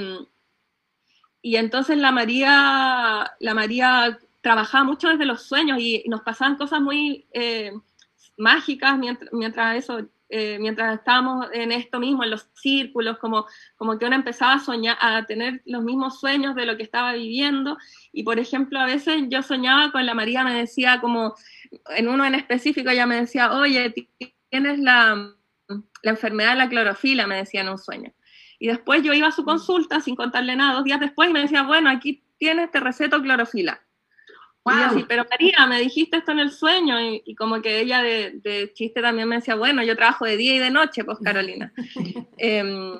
y entonces la María, la María trabajaba mucho desde los sueños y nos pasaban cosas muy eh, mágicas mientras, mientras eso eh, mientras estábamos en esto mismo, en los círculos, como, como que uno empezaba a soñar, a tener los mismos sueños de lo que estaba viviendo. Y por ejemplo, a veces yo soñaba con la María, me decía como, en uno en específico, ella me decía, oye, tienes la, la enfermedad de la clorofila, me decía en un sueño. Y después yo iba a su mm. consulta sin contarle nada, dos días después, y me decía, bueno, aquí tienes, te receto clorofila. Y así, pero María, me dijiste esto en el sueño, y, como que ella de, chiste también me decía, bueno, yo trabajo de día y de noche, pues Carolina. Em,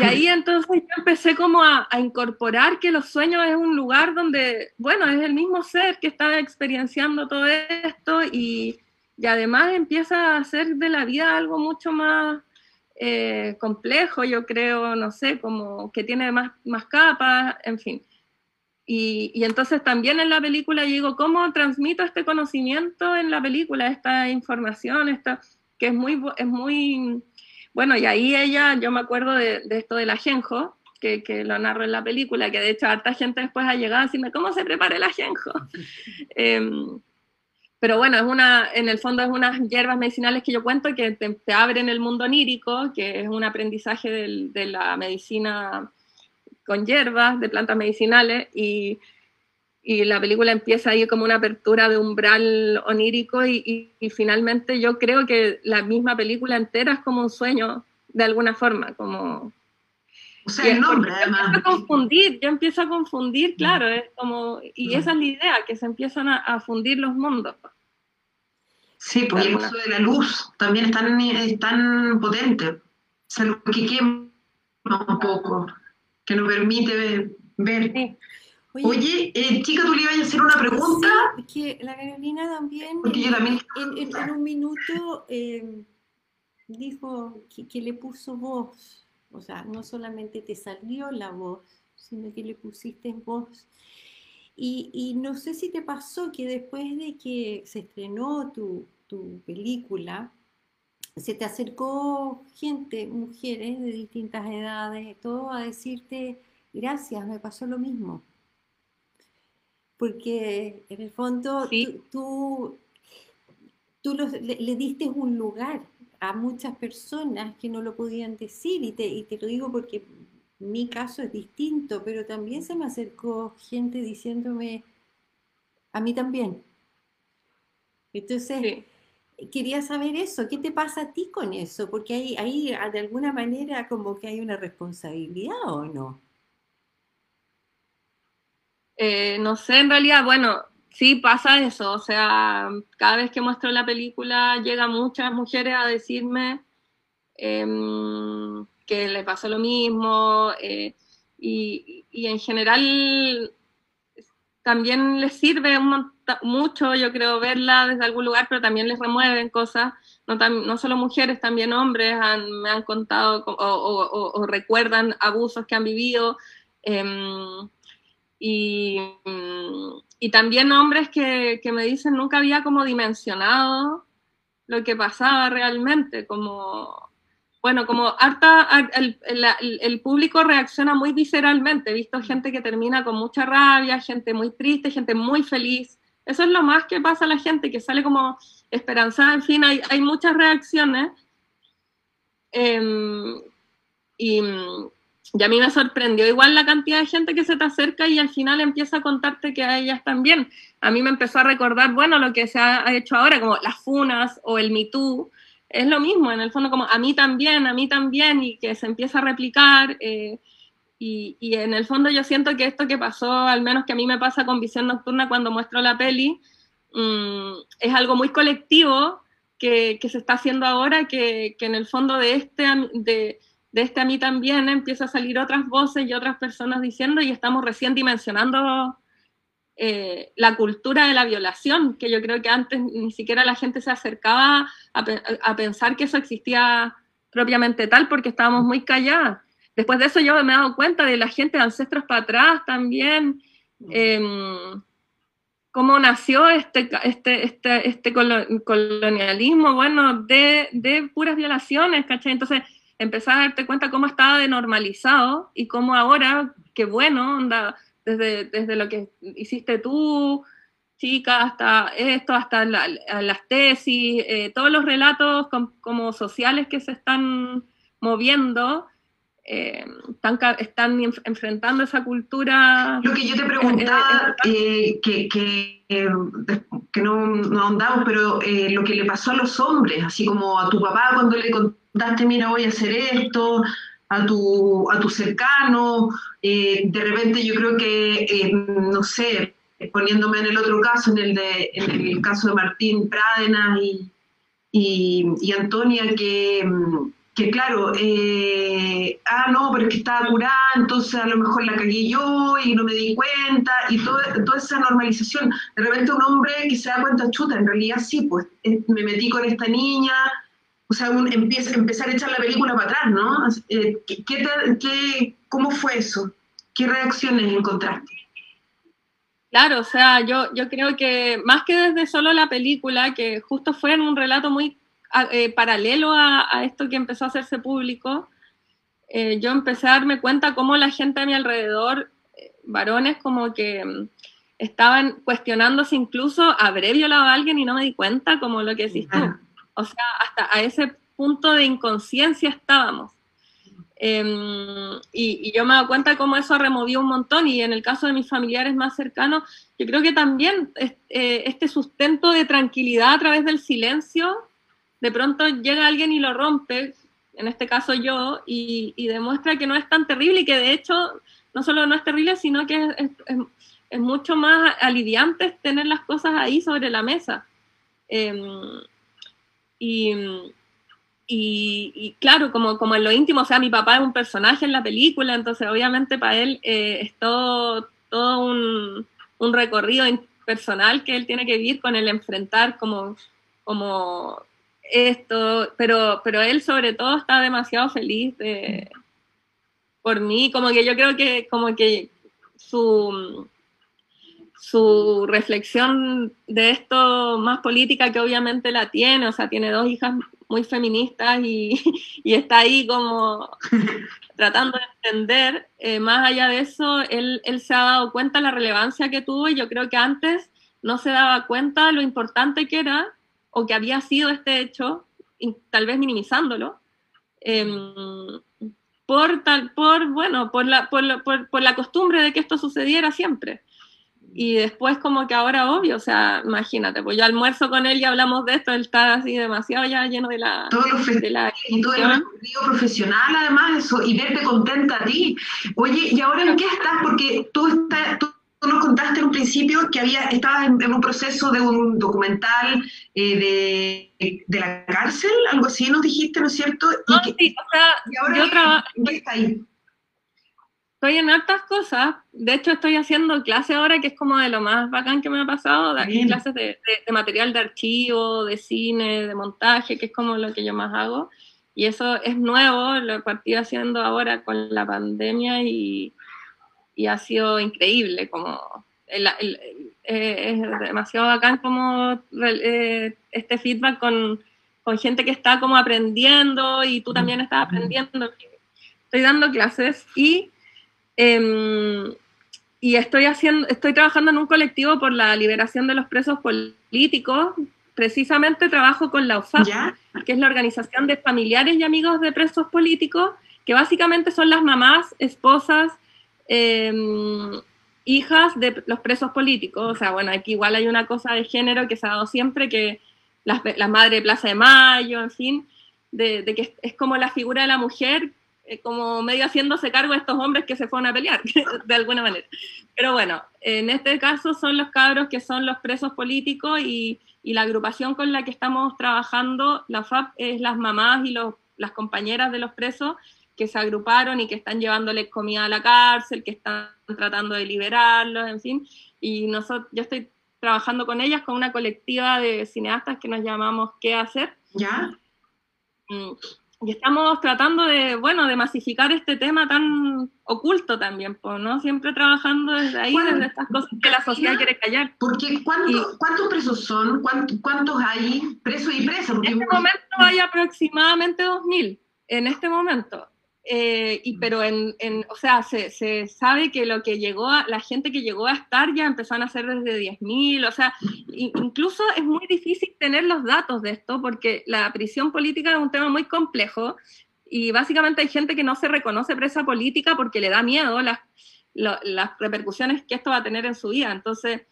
y ahí entonces yo empecé como a, incorporar que los sueños es un lugar donde, bueno, es el mismo ser que está experienciando todo esto y, y además empieza a hacer de la vida algo mucho más eh, complejo, yo creo, no sé, como que tiene más, más capas, en fin. Y, entonces también en la película digo, ¿cómo transmito este conocimiento en la película, esta información, esta, que es muy, es muy, bueno, y ahí ella, yo me acuerdo de, esto del ajenjo, que, que, lo narro en la película, que de hecho harta gente después ha llegado a decirme, ¿cómo se prepara el ajenjo? Em, pero bueno, es una, en el fondo es unas hierbas medicinales que yo cuento que te, abren el mundo onírico, que es un aprendizaje de la medicina con hierbas, de plantas medicinales, y, y, la película empieza ahí como una apertura de umbral onírico, y, y, finalmente yo creo que la misma película entera es como un sueño, de alguna forma, como... O sea, el nombre, además. Yo empiezo a confundir, yo empiezo a confundir, claro, es como, y esa es la idea, que se empiezan a, a fundir los mundos. Sí, pues el uso de la luz también es tan, es tan potente. O sea, lo que quema un poco que nos permite ver. Oye, eh, chica, tú le ibas a hacer una pregunta. que la Carolina también, Porque yo también... En, un minuto em, dijo que, le puso voz, o sea, no solamente te salió la voz, sino que le pusiste voz. Y, y no sé si te pasó que después de que se estrenó tu, tu película, se te acercó gente, mujeres de distintas edades, todo a decirte, gracias, me pasó lo mismo. Porque en el fondo tú, tú, le, diste un lugar a muchas personas que no lo podían decir y te, y te lo digo porque mi caso es distinto, pero también se me acercó gente diciéndome, a mí también. Entonces, quería saber eso, ¿qué te pasa a ti con eso? Porque ahí, ahí ah, de alguna manera como que hay una responsabilidad o no. Eh, no sé, en realidad, bueno, sí pasa eso, o sea, cada vez que muestro la película llegan muchas mujeres a decirme em, que les pasó lo mismo eh, y, y, en general también les sirve mucho, yo creo, verla desde algún lugar, pero también les remueven cosas. No, no solo mujeres, también hombres me han contado o, recuerdan abusos que han vivido. Em, y, y, también hombres que, que, me dicen nunca había como dimensionado lo que pasaba realmente, como bueno, como harta, el, público reacciona muy visceralmente, he visto gente que termina con mucha rabia, gente muy triste, gente muy feliz. Eso es lo más que pasa a la gente, que sale como esperanzada, en fin, hay, muchas reacciones. Em, y, a mí me sorprendió igual la cantidad de gente que se te acerca y al final empieza a contarte que a ellas también. A mí me empezó a recordar, bueno, lo que se ha hecho ahora, como las funas o el Me Too, es lo mismo, en el fondo como a mí también, a mí también, y que se empieza a replicar. Eh, y, y, en el fondo yo siento que esto que pasó, al menos que a mí me pasa con Visión Nocturna cuando muestro la peli, mm, es algo muy colectivo que, se está haciendo ahora, que, en el fondo de este, de, de este a mí también empieza a salir otras voces y otras personas diciendo y estamos recién dimensionando eh, la cultura de la violación, que yo creo que antes ni siquiera la gente se acercaba a, pensar que eso existía propiamente tal porque estábamos muy calladas. Después de eso yo me he dado cuenta de la gente de ancestros para atrás también, em, cómo nació este, este, este, este colonialismo, bueno, de, de, puras violaciones, ¿cachai? Entonces empezás a darte cuenta cómo estaba denormalizado y cómo ahora, qué bueno, onda, desde, desde lo que hiciste tú, chica, hasta esto, hasta las tesis, eh, todos los relatos como sociales que se están moviendo, eh, están, enfrentando esa cultura. Lo que yo te preguntaba, eh, que, que, que, no, no ahondamos, pero lo que le pasó a los hombres, así como a tu papá cuando le contaste, mira, voy a hacer esto, a tu, a tu cercano, de repente yo creo que, no sé, poniéndome en el otro caso, en el, de, en el caso de Martín Prádenas y, y, Antonia, que, que claro, eh, ah, no, pero es que estaba curada, entonces a lo mejor la cagué yo y no me di cuenta, y todo, toda esa normalización. De repente un hombre que se da cuenta, chuta, en realidad sí, pues eh, me metí con esta niña, o sea, empieza, empezar a echar la película para atrás, ¿no? Eh, ¿qué, qué, ¿Cómo fue eso? ¿Qué reacciones encontraste? Claro, o sea, yo, yo creo que más que desde solo la película, que justo fue en un relato muy eh, paralelo a, esto que empezó a hacerse público, eh, yo empecé a darme cuenta cómo la gente a mi alrededor, eh, varones, como que mm, estaban cuestionándose incluso, ¿habré violado a alguien y no me di cuenta? Como lo que decís tú. O sea, hasta a ese punto de inconsciencia estábamos. Em, y, yo me doy cuenta cómo eso removió un montón y en el caso de mis familiares más cercanos, yo creo que también eh, este sustento de tranquilidad a través del silencio, de pronto llega alguien y lo rompe, en este caso yo, y, demuestra que no es tan terrible y que de hecho no solo no es terrible, sino que es, es, mucho más aliviante tener las cosas ahí sobre la mesa. Em, y y, claro, como, como en lo íntimo, o sea, mi papá es un personaje en la película, entonces obviamente para él eh, es todo, todo un, un, recorrido personal que él tiene que vivir con el enfrentar como, como esto, pero, pero él sobre todo está demasiado feliz de, por mí, como que yo creo que como que su, su reflexión de esto más política que obviamente la tiene, o sea, tiene dos hijas muy feministas y, está ahí como tratando de entender. Eh, más allá de eso, él, se ha dado cuenta de la relevancia que tuvo y yo creo que antes no se daba cuenta de lo importante que era o que había sido este hecho, tal vez minimizándolo, em, por, tal, por, bueno, por la, por, por la costumbre de que esto sucediera siempre. Y después como que ahora obvio, o sea, imagínate, pues yo almuerzo con él y hablamos de esto, él está así demasiado ya lleno de la... Todos los de la y todo el profesional además, eso, y verte contenta a ti. Oye, ¿y ahora en qué estás? Porque tú, estás, tú nos contaste en un principio que había, estabas en, un proceso de un documental eh, de, de, la cárcel, algo así nos dijiste, ¿no es cierto? No, sí, o sea, ¿y ahora yo trabajo... ¿Qué está ahí? estoy en hartas cosas. De hecho, estoy haciendo clase ahora que es como de lo más bacán que me ha pasado. De aquí clases de, material de archivo, de cine, de montaje, que es como lo que yo más hago. Y eso es nuevo, lo he partido haciendo ahora con la pandemia y, y ha sido increíble. Como es demasiado bacán como eh, este feedback con, con gente que está como aprendiendo y tú también estás aprendiendo. Estoy dando clases y Em, y estoy, haciendo, estoy trabajando en un colectivo por la liberación de los presos políticos. Precisamente trabajo con la UFAP, que es la Organización de Familiares y Amigos de Presos Políticos, que básicamente son las mamás, esposas, em, hijas de los presos políticos. O sea, bueno, aquí igual hay una cosa de género que se ha dado siempre, que las, la madre de Plaza de Mayo, en fin, de, de que es como la figura de la mujer eh, como medio haciéndose cargo de estos hombres que se fueron a pelear, de alguna manera. Pero bueno, en este caso son los cabros que son los presos políticos y, y la agrupación con la que estamos trabajando, la FAP, es las mamás y los, las compañeras de los presos que se agruparon y que están llevándoles comida a la cárcel, que están tratando de liberarlos, en fin. Y nosotros, yo estoy trabajando con ellas, con una colectiva de cineastas que nos llamamos ¿Qué hacer? ¿Ya? Mm, y estamos tratando de, bueno, de masificar este tema tan oculto también, ¿no? Siempre trabajando desde ahí, desde estas cosas que la sociedad quiere callar. Porque ¿cuántos presos son? ¿Cuántos, hay presos y presas? En este momento hay aproximadamente 2.000, en este momento. Eh, y, pero en, en, o sea, se, se, sabe que lo que llegó a, la gente que llegó a estar ya empezaron a ser desde 10.000, o sea, incluso es muy difícil tener los datos de esto porque la prisión política es un tema muy complejo y básicamente hay gente que no se reconoce presa política porque le da miedo las, las repercusiones que esto va a tener en su vida. Entonces,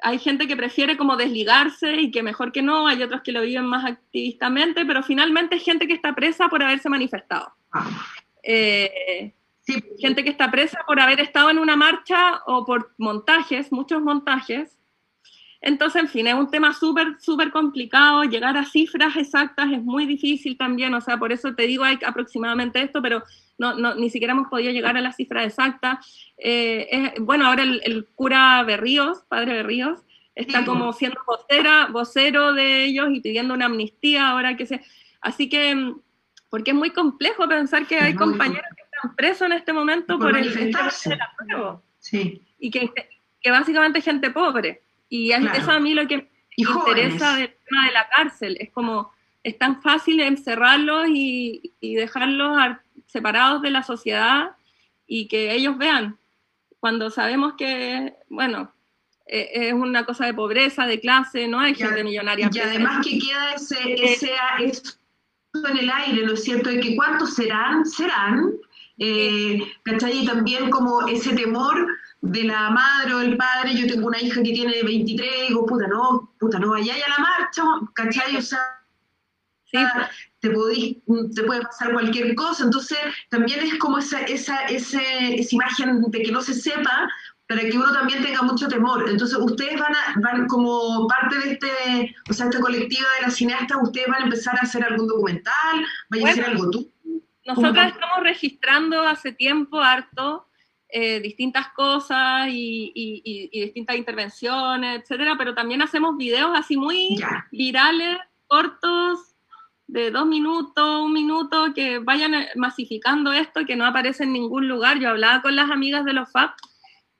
hay gente que prefiere como desligarse y que mejor que no, hay otros que lo viven más activistamente, pero finalmente hay gente que está presa por haberse manifestado. Eh, gente que está presa por haber estado en una marcha o por montajes, muchos montajes. Entonces, en fin, es un tema súper, súper complicado. Llegar a cifras exactas es muy difícil también. O sea, por eso te digo, hay aproximadamente esto, pero no, no ni siquiera hemos podido llegar a la cifra exacta. Eh, bueno, ahora el, cura Berríos, padre Berríos, está como siendo vocera, vocero de ellos y pidiendo una amnistía ahora que se... Así que porque es muy complejo pensar que hay compañeros que están presos en este momento por, el, el sí. Y que, que básicamente es gente pobre. Y eso a mí lo que me interesa del tema de la cárcel. Es como, es tan fácil encerrarlos y, y dejarlos separados de la sociedad y que ellos vean. Cuando sabemos que, bueno, e, es una cosa de pobreza, de clase, no hay gente millonaria. Y además que queda ese, ese, en el aire, ¿no es cierto? De que cuántos serán, serán, eh, ¿cachai? Y también como ese temor de la madre o el padre, yo tengo una hija que tiene 23, digo, puta, no, puta, no vayáis a la marcha, ¿cachai? O sea, te, te puede pasar cualquier cosa, entonces también es como esa, esa, esa imagen de que no se sepa, para que uno también tenga mucho temor. Entonces, ustedes van, a, van como parte de este, o sea, esta colectiva de las cineastas, ustedes van a empezar a hacer algún documental, vayan a hacer algo tú. Nosotros estamos registrando hace tiempo harto eh, distintas cosas y, y, distintas intervenciones, etcétera, pero también hacemos videos así muy virales, cortos, de dos minutos, un minuto, que vayan masificando esto, que no aparece en ningún lugar. Yo hablaba con las amigas de los FAP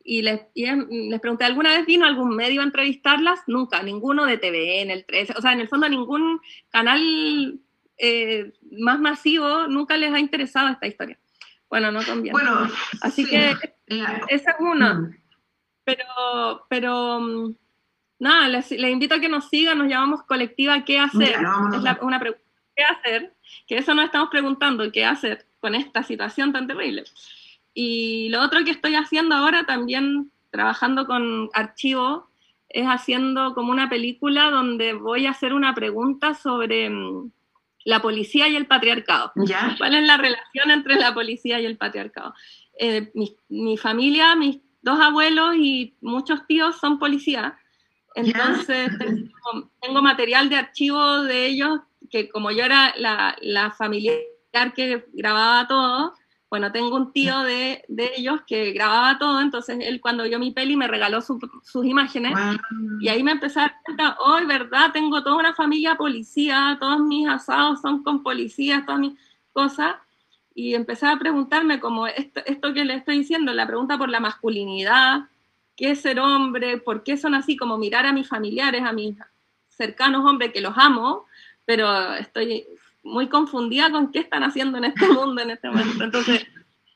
y les, les pregunté, ¿alguna vez vino algún medio a entrevistarlas? Nunca, ninguno de TV, en el 13, o sea, en el fondo ningún canal eh, más masivo nunca les ha interesado esta historia. Bueno, no conviene. Bueno, Así que esa es una. Mm. Pero, pero mm, nada, les, invito a que nos sigan, nos llamamos colectiva ¿Qué hacer? es una pregunta, ¿qué hacer? Que eso nos estamos preguntando, ¿qué hacer con esta situación tan terrible? Y lo otro que estoy haciendo ahora también, trabajando con archivo, es haciendo como una película donde voy a hacer una pregunta sobre mm, la policía y el patriarcado. ¿Cuál es la relación entre la policía y el patriarcado? Eh, mi, familia, mis dos abuelos y muchos tíos son policías. Entonces tengo, material de archivo de ellos, que como yo era la, la familiar que grababa todo, bueno, tengo un tío de, de, ellos que grababa todo, entonces él cuando vio mi peli me regaló sus imágenes y ahí me empecé a dar cuenta, hoy, ¿verdad? Tengo toda una familia policía, todos mis asados son con policías, todas mis cosas. Y empecé a preguntarme como esto, esto que le estoy diciendo, la pregunta por la masculinidad, qué es ser hombre, por qué son así, como mirar a mis familiares, a mis cercanos hombres que los amo, pero estoy muy confundida con qué están haciendo en este mundo en este momento. Entonces,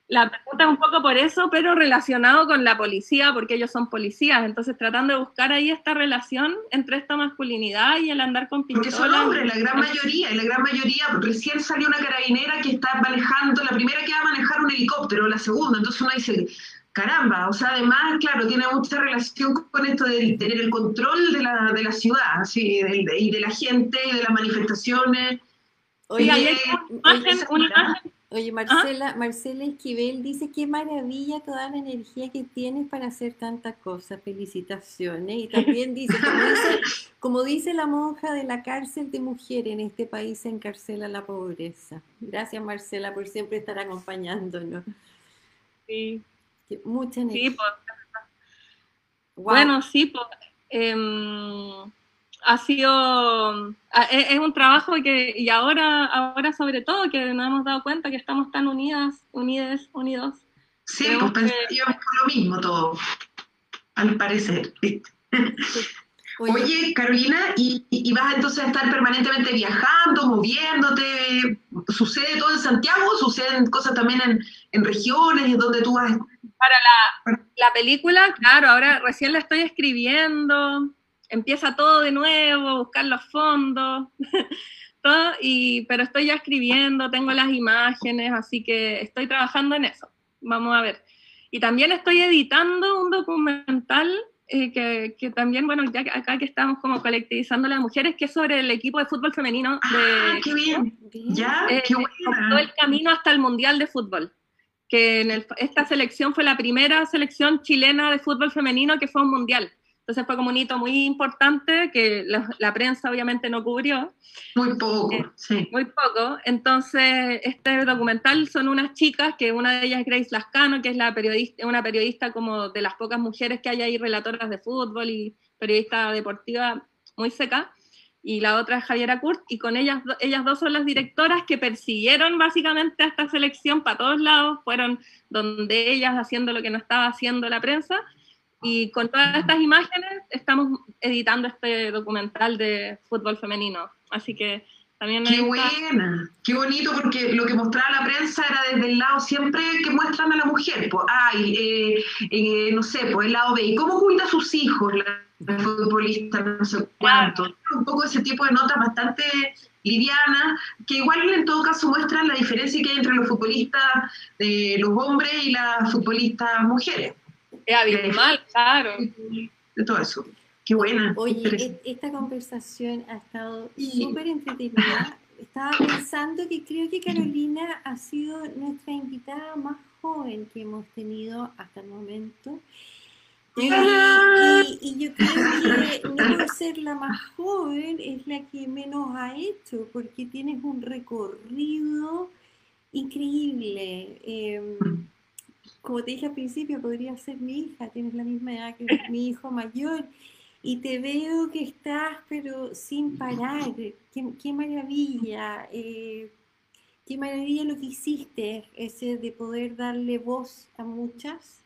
la pregunta es un poco por eso, pero relacionado con la policía, porque ellos son policías. Entonces, tratando de buscar ahí esta relación entre esta masculinidad y el andar con pistola. Porque son hombres, la gran mayoría, y la gran mayoría, recién salió una carabinera que está manejando, la primera que va a manejar un helicóptero, la segunda. Entonces uno dice, caramba, o sea, además, claro, tiene mucha relación con esto de tener el control de la, de la ciudad, ¿sí? y de la gente, y de las manifestaciones. Oye, oye, Marcela, Marcela Esquivel dice qué maravilla toda la energía que tienes para hacer tantas cosas. Felicitaciones. Y también dice como, dice, la monja de la cárcel de mujeres, en este país se encarcela la pobreza. Gracias, Marcela, por siempre estar acompañándonos. Sí. Mucha energía. Sí, Bueno, sí, pues. ha sido, es, un trabajo que, y ahora, ahora sobre todo, que nos hemos dado cuenta que estamos tan unidas, unidas, unidos. Sí, pues pensaríamos lo mismo todo, al parecer. Oye, Carolina, ¿y, vas entonces a estar permanentemente viajando, moviéndote? ¿Sucede todo en Santiago? ¿Suceden cosas también en, en regiones en donde tú vas? Para la, la película, claro, ahora recién la estoy escribiendo, empieza todo de nuevo, buscar los fondos, todo, y, pero estoy ya escribiendo, tengo las imágenes, así que estoy trabajando en eso. Vamos a ver. Y también estoy editando un documental eh, que, que, también, bueno, ya acá que estamos como colectivizando las mujeres, que es sobre el equipo de fútbol femenino ah, de... qué bien! ¿Ya? Eh, qué Todo el camino hasta el Mundial de Fútbol. Que en esta selección fue la primera selección chilena de fútbol femenino que fue un mundial. Entonces fue como un hito muy importante que la, prensa obviamente no cubrió. Muy poco, eh, sí. Muy poco. Entonces, este documental son unas chicas, que una de ellas es Grace Lascano, que es la periodista, una periodista como de las pocas mujeres que hay ahí, relatoras de fútbol y periodista deportiva muy seca. Y la otra es Javiera Kurt, y con ellas, ellas dos son las directoras que persiguieron básicamente a esta selección para todos lados, fueron donde ellas haciendo lo que no estaba haciendo la prensa, y con todas estas imágenes estamos editando este documental de fútbol femenino. Así que también... Qué buena, qué bonito, porque lo que mostraba la prensa era desde el lado siempre que muestran a la mujer. Pues, ay, eh, eh, no sé, pues el lado B. ¿Y cómo cuida a sus hijos la, futbolista? No sé cuánto. Un poco ese tipo de notas bastante livianas, que igual en todo caso muestran la diferencia que hay entre los futbolistas, de los hombres y las futbolistas mujeres. Es abismal, claro. De todo eso. Qué buena. Oye, e-, esta conversación ha estado súper entretenida. Estaba pensando que creo que Carolina ha sido nuestra invitada más joven que hemos tenido hasta el momento. Y, yo creo que no por ser la más joven es la que menos ha hecho, porque tienes un recorrido increíble. Eh, como te dije al principio, podría ser mi hija, tienes la misma edad que mi hijo mayor, y te veo que estás, pero sin parar. Qué, maravilla, eh, qué maravilla lo que hiciste, ese de poder darle voz a muchas,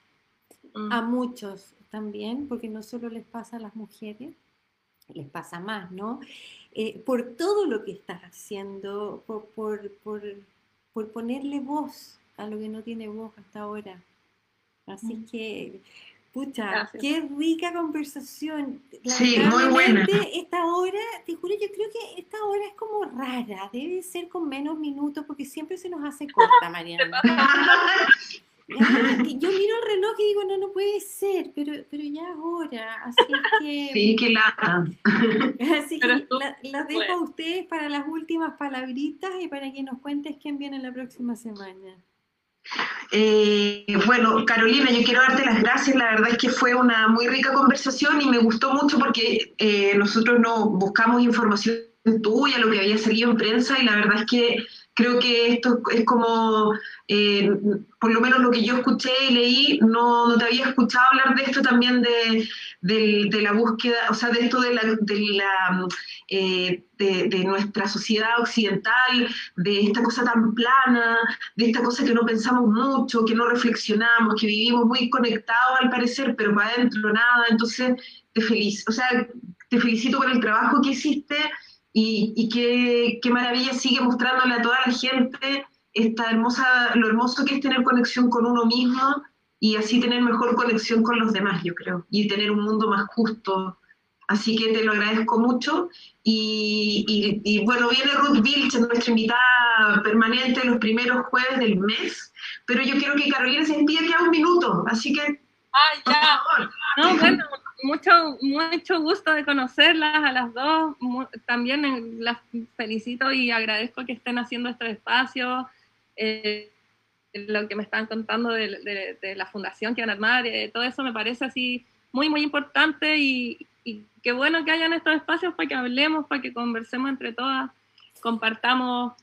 a mm. muchos también, porque no solo les pasa a las mujeres, les pasa más, ¿no? Eh, por todo lo que estás haciendo, por, por, por, por ponerle voz a lo que no tiene voz hasta ahora. Así mm. que, pucha, qué rica conversación. sí, muy buena. Esta hora, te juro, yo creo que esta hora es como rara, debe ser con menos minutos porque siempre se nos hace corta, Mariana. yo miro el reloj y digo, no, no puede ser, pero, pero ya es hora, así que... Sí, que lata. Así que las dejo a ustedes para las últimas palabritas y para que nos cuentes quién viene la próxima semana. Eh, bueno, Carolina, yo quiero darte las gracias. La verdad es que fue una muy rica conversación y me gustó mucho porque eh, nosotros no buscamos información tuya, lo que había salido en prensa, y la verdad es que creo que esto es como, eh, por lo menos lo que yo escuché y leí, no, no te había escuchado hablar de esto también de, de, la búsqueda, o sea, de esto de la, de, eh, de, nuestra sociedad occidental, de esta cosa tan plana, de esta cosa que no pensamos mucho, que no reflexionamos, que vivimos muy conectados al parecer, pero para adentro nada, entonces te o sea, te felicito por el trabajo que hiciste y, qué, qué, maravilla sigue mostrándole a toda la gente esta hermosa, lo hermoso que es tener conexión con uno mismo y así tener mejor conexión con los demás, yo creo, y tener un mundo más justo. Así que te lo agradezco mucho. Y, y, bueno, viene Ruth Vilch, nuestra invitada permanente los primeros jueves del mes, pero yo quiero que Carolina se despida que un minuto, así que... ¡Ay, ya! No, bueno, mucho, mucho gusto de conocerlas a las dos. También las felicito y agradezco que estén haciendo este espacio. Eh, lo que me están contando de, la fundación que van a eh, todo eso me parece así muy, muy importante y, y, qué bueno que hayan estos espacios para que hablemos, para que conversemos entre todas, compartamos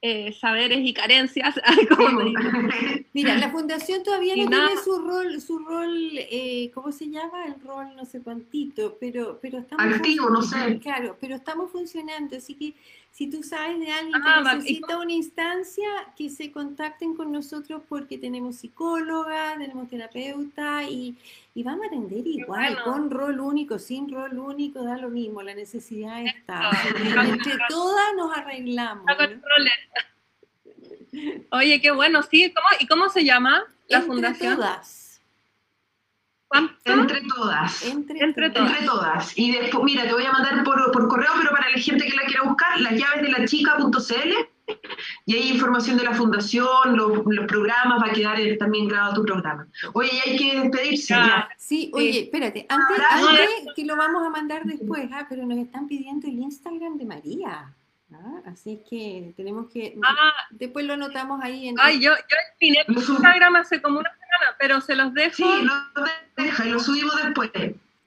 eh, saberes y carencias. Mira, la fundación todavía no tiene su rol, su rol, eh, ¿cómo se llama? El rol no sé cuántito, pero, pero estamos activo, no sé. Claro, pero estamos funcionando, así que si tú sabes de alguien que ah, necesita una instancia, que se contacten con nosotros porque tenemos psicóloga, tenemos terapeuta y, y vamos a atender igual, con rol único, sin rol único, da lo mismo, la necesidad está. Entre todas nos arreglamos. Oye, qué bueno, sí. ¿Cómo, ¿Y cómo se llama la Entre fundación? Todas. Entre todas. Entre, todas. Y después, mira, te voy a mandar por, por, correo, pero para la gente que la quiera buscar, las llaves de la chica.cl. Y hay información de la fundación, los, los, programas, va a quedar también grabado tu programa. Oye, hay que despedirse. Sí, oye, espérate, antes, antes, que lo vamos a mandar después, ah, pero nos están pidiendo el Instagram de María. ¿ah? Así que tenemos que. Ah, después lo anotamos ahí en. Ay, yo, yo Instagram hace como una semana, pero se los dejo. Sí, lo deja y lo subimos después.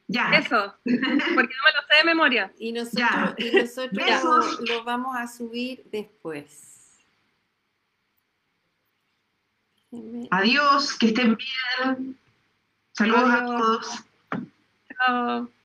Ya. Eso, porque no me lo sé de memoria. Y nosotros, y nosotros lo, vamos a subir después. Adiós, que estén bien. Saludos a todos. Chao.